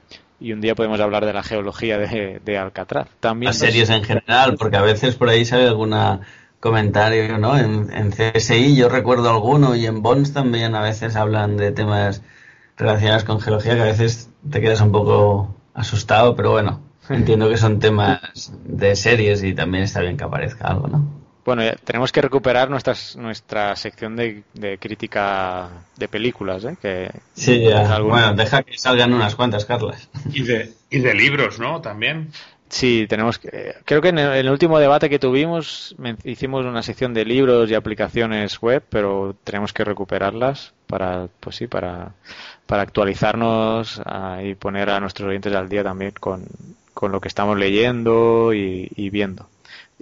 y un día podemos hablar de la geología de, Alcatraz. También Las series en general, porque a veces por ahí sale alguna comentario, ¿no? En, en CSI yo recuerdo alguno y en Bonds también a veces hablan de temas relacionados con geología que a veces te quedas un poco asustado, pero bueno, entiendo que son temas de series y también está bien que aparezca algo, ¿no? Bueno, tenemos que recuperar nuestras, nuestra sección de, de crítica de películas, ¿eh? Que Sí, ya. alguna- Bueno, deja que salgan unas cuantas, Carlas. Y de, y de libros, ¿no? También. Sí, tenemos que. Creo que en el, último debate que tuvimos hicimos una sección de libros y aplicaciones web, pero tenemos que recuperarlas para, pues sí, para, para actualizarnos ah, y poner a nuestros oyentes al día también con, con lo que estamos leyendo y, viendo.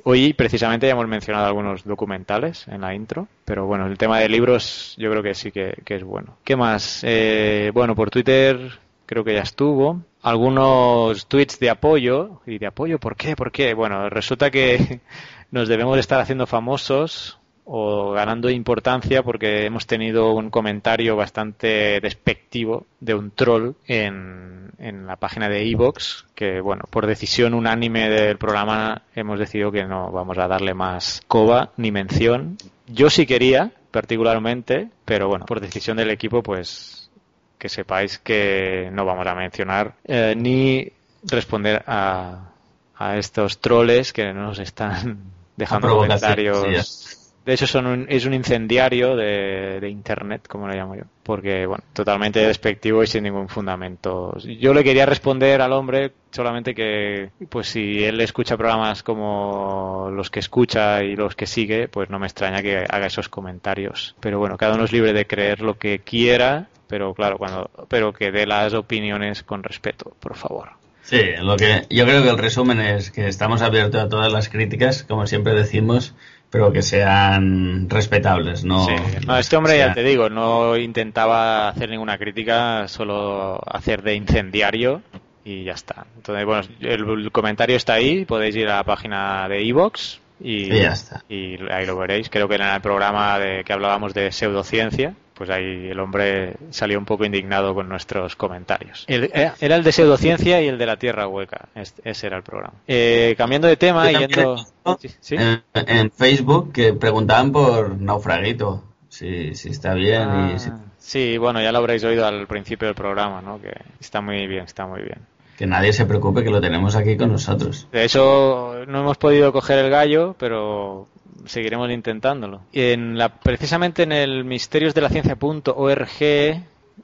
Hoy precisamente ya hemos mencionado algunos documentales en la intro, pero bueno, el tema de libros yo creo que sí que, que es bueno. ¿Qué más? Eh, bueno, por Twitter creo que ya estuvo. Algunos tweets de apoyo. ¿Y de apoyo por qué? ¿Por qué? Bueno, resulta que nos debemos estar haciendo famosos o ganando importancia porque hemos tenido un comentario bastante despectivo de un troll en, en la página de Evox que bueno por decisión unánime del programa hemos decidido que no vamos a darle más coba ni mención. Yo sí quería particularmente pero bueno por decisión del equipo pues que sepáis que no vamos a mencionar eh, ni responder a, a estos troles que nos están dejando comentarios sí, De hecho, son un- es un incendiario de, Internet, como lo llamo yo. Porque, bueno, totalmente despectivo y sin ningún fundamento. Yo le quería responder al hombre solamente que, pues si él escucha programas como los que escucha y los que sigue, pues no me extraña que haga esos comentarios. Pero bueno, cada uno es libre de creer lo que quiera, pero claro, cuando, pero que dé las opiniones con respeto, por favor. Sí, lo que yo creo que el resumen es que estamos abiertos a todas las críticas, como siempre decimos, pero que sean respetables, no. Sí. No, este hombre, ya te digo, no intentaba hacer ninguna crítica, solo hacer de incendiario y ya está. Entonces, bueno, el, el comentario está ahí, podéis ir a la página de Evox y, Y ya está. y ahí lo veréis. Creo que en el programa de que hablábamos de pseudociencia, pues ahí el hombre salió un poco indignado con nuestros comentarios. El- eh, era el de pseudociencia y el de la Tierra Hueca. Este- ese era el programa. Eh, cambiando de tema, también yendo... Sí, sí. En, en Facebook que preguntaban por naufraguito, si, si está bien Ah, y si- Sí, bueno, ya lo habréis oído al principio del programa, ¿no? Que está muy bien, está muy bien. que nadie se preocupe que lo tenemos aquí con nosotros. De hecho, no hemos podido coger el gallo, pero seguiremos intentándolo. En la, precisamente en el misteriosdelaciencia.org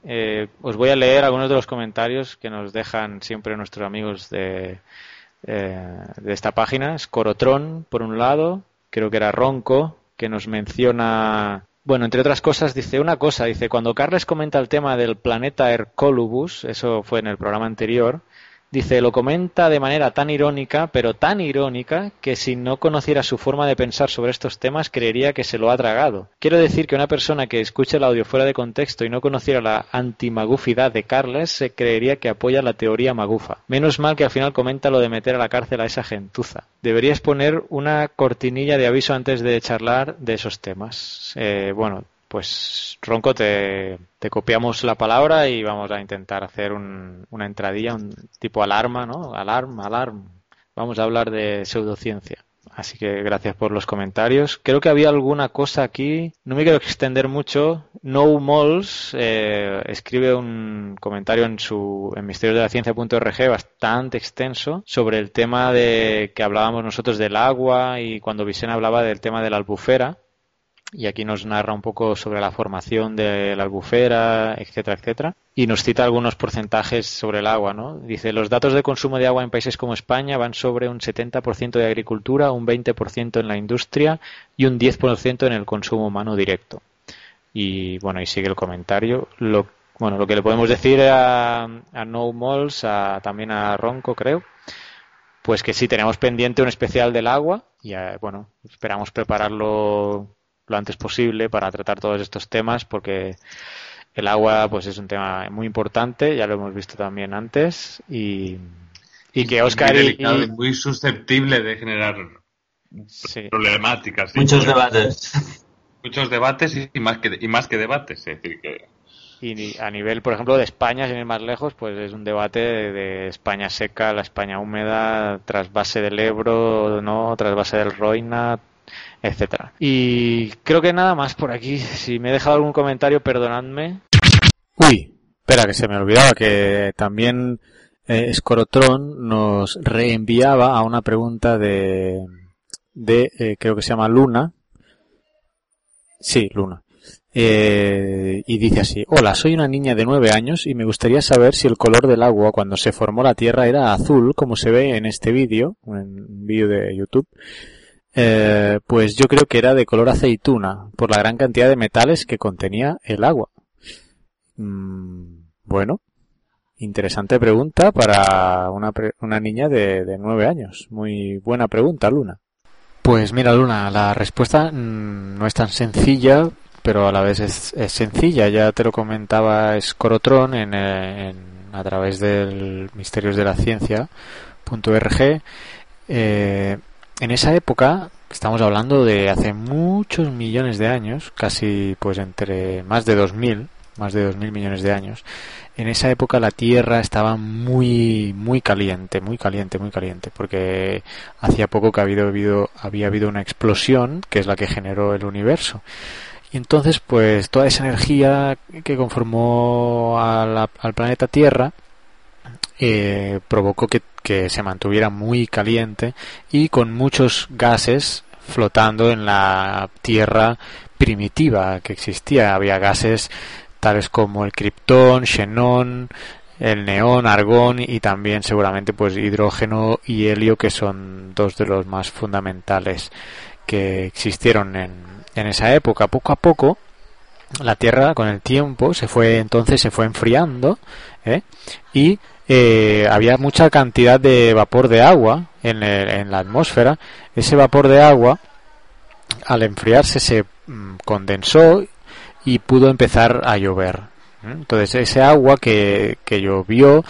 eh, os voy a leer algunos de los comentarios que nos dejan siempre nuestros amigos de, eh, de esta página. Scorotron, por un lado, creo que era Ronco, que nos menciona... Bueno, entre otras cosas, dice una cosa, dice, cuando Carles comenta el tema del planeta Hercolubus, eso fue en el programa anterior, Dice, lo comenta de manera tan irónica, pero tan irónica, que si no conociera su forma de pensar sobre estos temas, creería que se lo ha tragado. Quiero decir que una persona que escuche el audio fuera de contexto y no conociera la antimagufidad de Carles, se creería que apoya la teoría magufa. Menos mal que al final comenta lo de meter a la cárcel a esa gentuza. Deberías poner una cortinilla de aviso antes de charlar de esos temas. Eh, bueno, pues Ronco, te, copiamos la palabra y vamos a intentar hacer un- una entradilla, un tipo alarma, ¿no? Alarm, alarm. Vamos a hablar de pseudociencia. Así que gracias por los comentarios. Creo que había alguna cosa aquí. No me quiero extender mucho. No Mols eh, escribe un comentario en su en misteriosdelaciencia.org bastante extenso sobre el tema de que hablábamos nosotros del agua y cuando Vicente hablaba del tema de la albufera y aquí nos narra un poco sobre la formación de la albufera, etcétera, etcétera. Y nos cita algunos porcentajes sobre el agua, ¿no? Dice, los datos de consumo de agua en países como España van sobre un 70% de agricultura, un 20% en la industria y un 10% en el consumo humano directo. Y bueno, y sigue el comentario. Lo, bueno, lo que le podemos decir a, a No Malls, a, también a Ronco, creo, pues que sí, tenemos pendiente un especial del agua y eh, bueno, esperamos prepararlo lo antes posible para tratar todos estos temas porque el agua pues es un tema muy importante, ya lo hemos visto también antes y, y que Oscar muy delicado y- y muy susceptible de generar sí, problemáticas. sí, Muchos debates. Muchos debates y, más que y más que debates, es decir que y ni- a nivel, por ejemplo, de España, sin ir más lejos, pues es un debate de, de España seca, la España húmeda, trasvase del Ebro, no, trasvase del Roina, etcétera. Y creo que nada más por aquí. Si me he dejado algún comentario, perdonadme. Uy, espera, que se me olvidaba que también eh, Scorotron nos reenviaba a una pregunta de, de eh, creo que se llama Luna. Sí, Luna. Eh, y dice así, hola, soy una niña de nueve años y me gustaría saber si el color del agua cuando se formó la Tierra era azul, como se ve en este vídeo, en un vídeo de YouTube. Eh, pues yo creo que era de color aceituna, por la gran cantidad de metales que contenía el agua. Mm, bueno, interesante pregunta para una, pre- una niña de, nueve años. Muy buena pregunta, Luna. Pues mira, Luna, la respuesta mm, no es tan sencilla, pero a la vez es, sencilla. Ya te lo comentaba Scorotron en, eh, en- a través del Misterios de la Ciencia.org. Eh, en esa época, estamos hablando de hace muchos millones de años, casi pues entre más de 2000, más de 2000 millones de años. En esa época la Tierra estaba muy muy caliente, muy caliente, muy caliente, porque hacía poco que ha habido, había habido una explosión que es la que generó el universo. Y entonces, pues toda esa energía que conformó al planeta Tierra eh, provocó que, se mantuviera muy caliente y con muchos gases flotando en la tierra primitiva que existía. Había gases tales como el criptón, xenón, el neón, argón y también seguramente pues hidrógeno y helio que son dos de los más fundamentales que existieron en, en esa época. Poco a poco la Tierra con el tiempo se fue entonces se fue enfriando ¿eh? y eh, había mucha cantidad de vapor de agua en, en, la atmósfera. Ese vapor de agua al enfriarse se mm, condensó y pudo empezar a llover. Entonces ese agua que, que llovió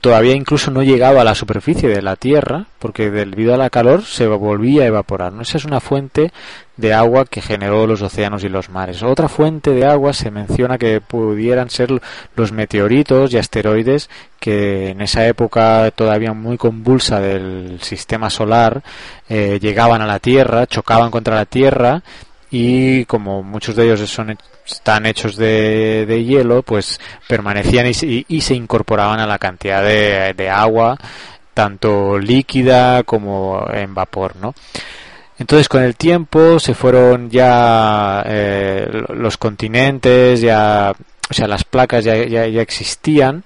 todavía incluso no llegaba a la superficie de la Tierra porque debido a la calor se volvía a evaporar. ¿no? Esa es una fuente de agua que generó los océanos y los mares. Otra fuente de agua se menciona que pudieran ser los meteoritos y asteroides que en esa época todavía muy convulsa del sistema solar eh, llegaban a la Tierra, chocaban contra la Tierra y como muchos de ellos son están hechos de, de hielo, pues permanecían y, y, se incorporaban a la cantidad de, de, agua, tanto líquida como en vapor, ¿no? Entonces con el tiempo se fueron ya eh, los continentes, ya, o sea, las placas ya, ya, ya existían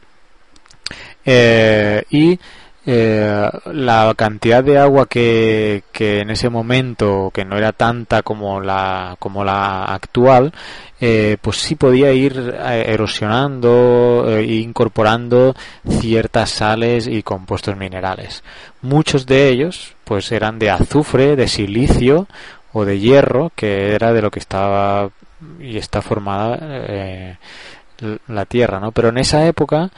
eh, y eh, la cantidad de agua que, que, en ese momento que no era tanta como la como la actual eh, pues sí podía ir eh, erosionando e incorporando ciertas sales y compuestos minerales. Muchos de ellos pues eran de azufre de silicio o de hierro que era de lo que estaba y está formada la tierra no pero en esa época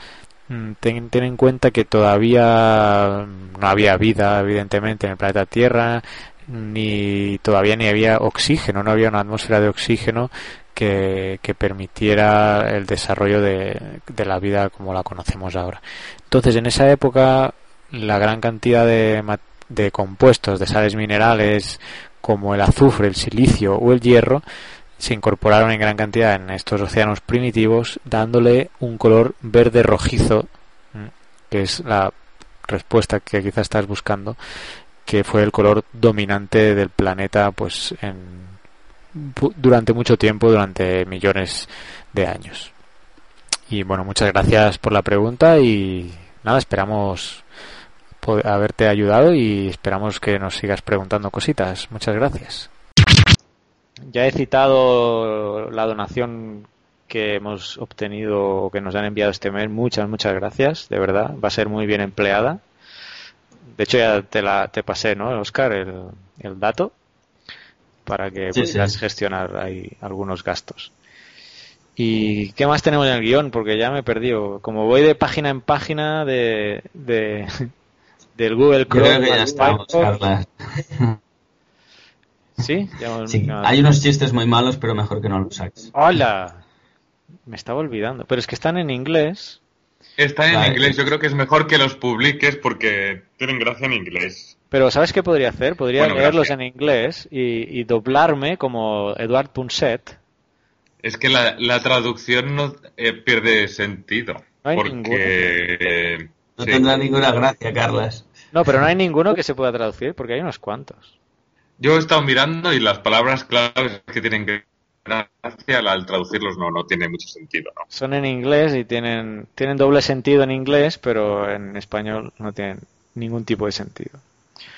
ten, ten, en cuenta que todavía no había vida, evidentemente, en el planeta Tierra, ni todavía ni había oxígeno, no había una atmósfera de oxígeno que, que permitiera el desarrollo de, de, la vida como la conocemos ahora. Entonces, en esa época, la gran cantidad de, de compuestos, de sales minerales, como el azufre, el silicio o el hierro, se incorporaron en gran cantidad en estos océanos primitivos, dándole un color verde rojizo, que es la respuesta que quizás estás buscando, que fue el color dominante del planeta, pues en, durante mucho tiempo, durante millones de años. Y bueno, muchas gracias por la pregunta y nada, esperamos haberte ayudado y esperamos que nos sigas preguntando cositas. Muchas gracias. Ya he citado la donación que hemos obtenido que nos han enviado este mes. Muchas, muchas gracias, de verdad. Va a ser muy bien empleada. De hecho, ya te, la, te pasé, ¿no, Oscar, el, el dato para que sí, puedas sí. gestionar ahí algunos gastos. ¿Y qué más tenemos en el guion? Porque ya me he perdido. Como voy de página en página de, de del Google Chrome. Creo que ya estamos, Carla. ¿Sí? Ya, sí. Hay unos chistes muy malos, pero mejor que no los saques. ¡Hola! Me estaba olvidando. Pero es que están en inglés. Están en vale. inglés. Yo creo que es mejor que los publiques porque tienen gracia en inglés. Pero ¿sabes qué podría hacer? Podría bueno, leerlos gracias. en inglés y, y, doblarme como Eduard Punset. Es que la, la traducción no eh, pierde sentido. No hay porque... ninguno. Eh, no sí. tendrá ninguna gracia, Carlas. No, pero no hay ninguno que se pueda traducir porque hay unos cuantos. Yo he estado mirando y las palabras claves que tienen que gracia al traducirlos no, no tiene mucho sentido. ¿no? Son en inglés y tienen, tienen doble sentido en inglés, pero en español no tienen ningún tipo de sentido.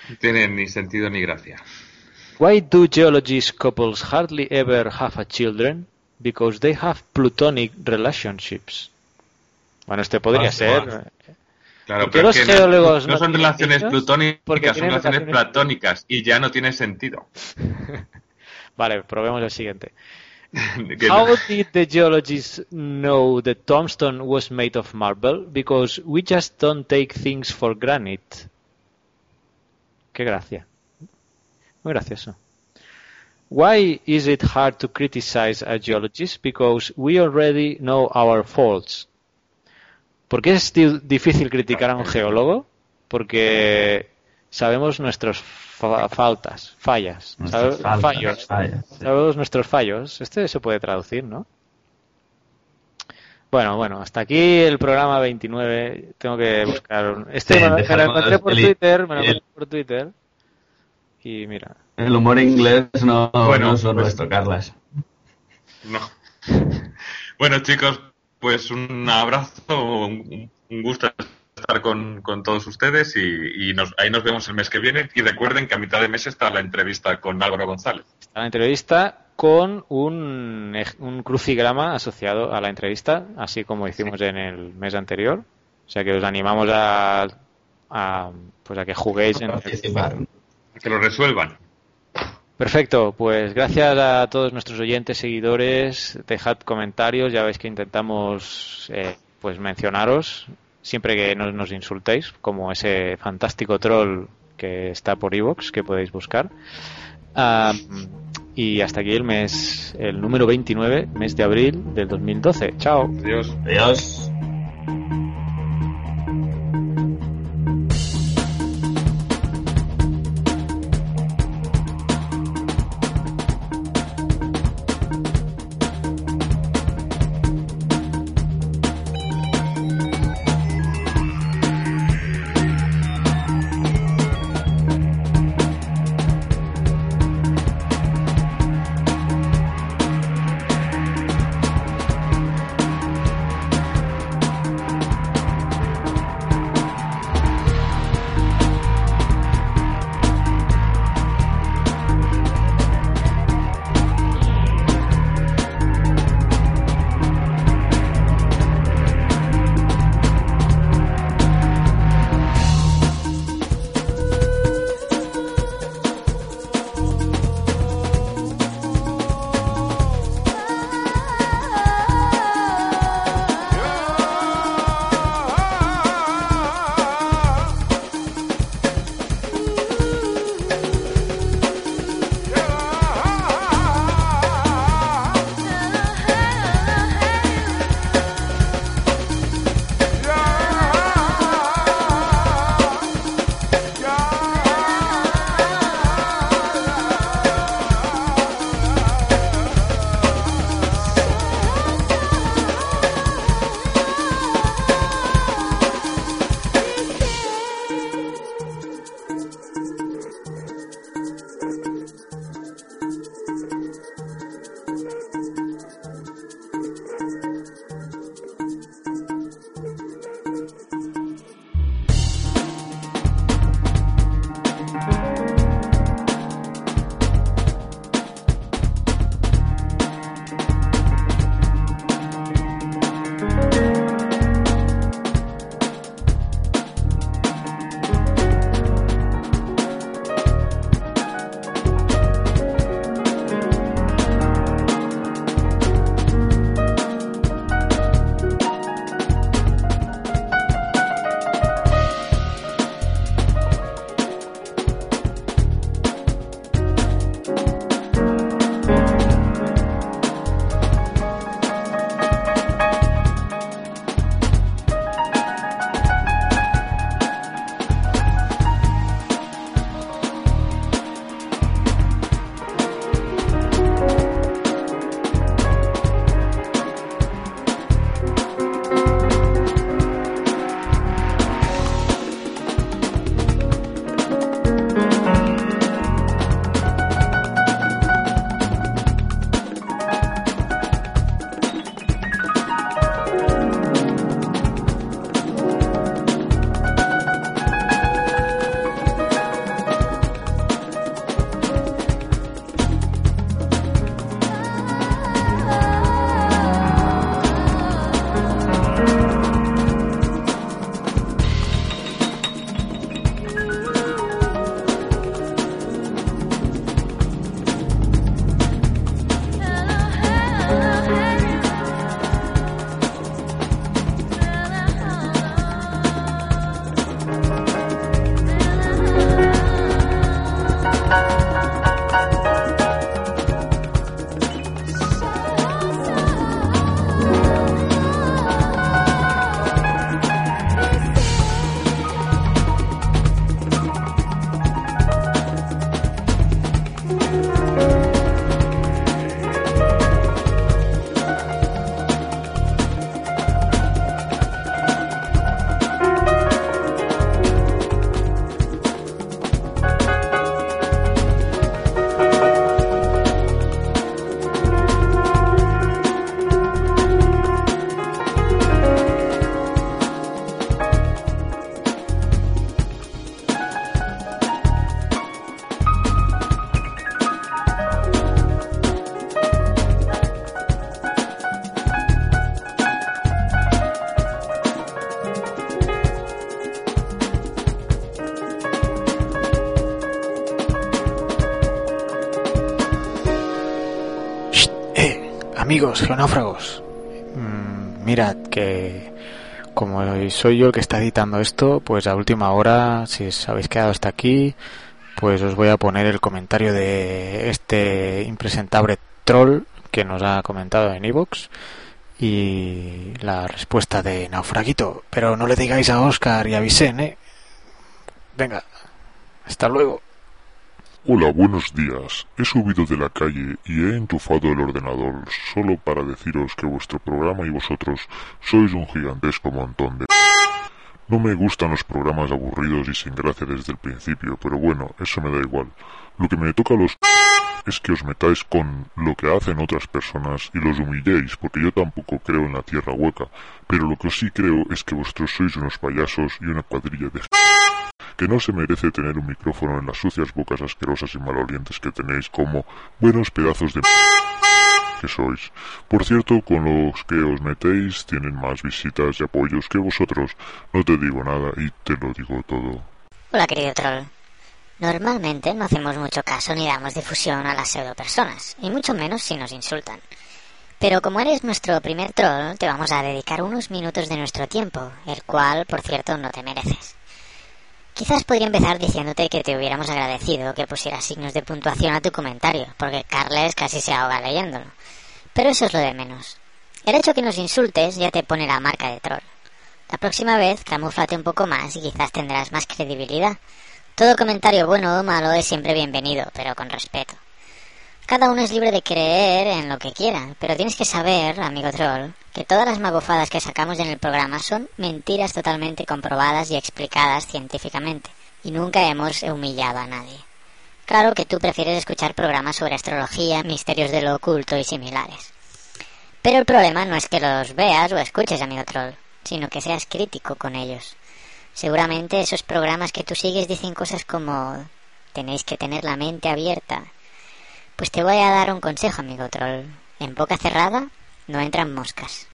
No tienen ni sentido ni gracia. Why do geologists couples hardly ever have a children? Because they have plutonic relationships. Bueno, este podría ah, ser. Claro, pero los geólogos no, no, son relaciones plutónicas, son relaciones platónicas y ya no tiene sentido. vale, probemos el siguiente. How did the geologists know that tombstone was made of marble? Because we just don't take things for granted. Qué gracia. Muy gracioso. Why is it hard to criticize a geologist? Because we already know our faults. ¿Por qué es difícil criticar a un geólogo? Porque sabemos nuestras fa faltas, fallas, faltas, fallos, fallas, sí. sabemos nuestros fallos. Este se puede traducir, ¿no? Bueno, bueno, hasta aquí el programa 29. Tengo que buscar un... Este sí, me, me, lo encontré por el, Twitter, me lo encontré por Twitter. Y mira, El humor inglés no, Bueno, no pues- nuestro, Carlas. No. Bueno, chicos, pues un abrazo, un, un gusto estar con, con todos ustedes y, y nos- ahí nos vemos el mes que viene. Y recuerden que a mitad de mes está la entrevista con Álvaro González. Está la entrevista con un, un crucigrama asociado a la entrevista, así como hicimos en el mes anterior. O sea que os animamos a, a, pues a que juguéis en el. Que lo resuelvan. Perfecto, pues gracias a todos nuestros oyentes, seguidores, dejad comentarios, ya veis que intentamos eh, pues mencionaros siempre que no nos insultéis, como ese fantástico troll que está por iVoox que podéis buscar. Y hasta aquí el mes, el número 29, mes de abril del 2012. Chao. Adiós. Adiós. Amigos geonáufragos, mm, mirad que como soy yo el que está editando esto, pues a última hora, si os habéis quedado hasta aquí, pues os voy a poner el comentario de este impresentable troll que nos ha comentado en iVoox y la respuesta de Naufraguito. Pero no le digáis a Oscar y a Vicen, ¿eh? Venga, hasta luego. Hola, buenos días. He subido de la calle y he entufado el ordenador solo para deciros que vuestro programa y vosotros sois un gigantesco montón de... No me gustan los programas aburridos y sin gracia desde el principio, pero bueno, eso me da igual. Lo que me toca a los es que os metáis con lo que hacen otras personas y los humilléis, porque yo tampoco creo en la tierra hueca, pero lo que sí creo es que vosotros sois unos payasos y una cuadrilla de que no se merece tener un micrófono en las sucias bocas asquerosas y malolientes que tenéis como buenos pedazos de que sois. Por cierto, con los que os metéis tienen más visitas y apoyos que vosotros. No te digo nada y te lo digo todo. Hola, querido troll. Normalmente no hacemos mucho caso ni damos difusión a las pseudo personas, y mucho menos si nos insultan. Pero como eres nuestro primer troll, te vamos a dedicar unos minutos de nuestro tiempo, el cual, por cierto, no te mereces. Quizás podría empezar diciéndote que te hubiéramos agradecido que pusieras signos de puntuación a tu comentario, porque Carles casi se ahoga leyéndolo. Pero eso es lo de menos. El hecho que nos insultes ya te pone la marca de troll. La próxima vez camuflate un poco más y quizás tendrás más credibilidad. Todo comentario bueno o malo es siempre bienvenido, pero con respeto. Cada uno es libre de creer en lo que quiera, pero tienes que saber, amigo troll, que todas las magofadas que sacamos en el programa son mentiras totalmente comprobadas y explicadas científicamente, y nunca hemos humillado a nadie. Claro que tú prefieres escuchar programas sobre astrología, misterios de lo oculto y similares. Pero el problema no es que los veas o escuches, amigo troll, sino que seas crítico con ellos. Seguramente esos programas que tú sigues dicen cosas como tenéis que tener la mente abierta. Pues te voy a dar un consejo, amigo troll. En boca cerrada no entran moscas.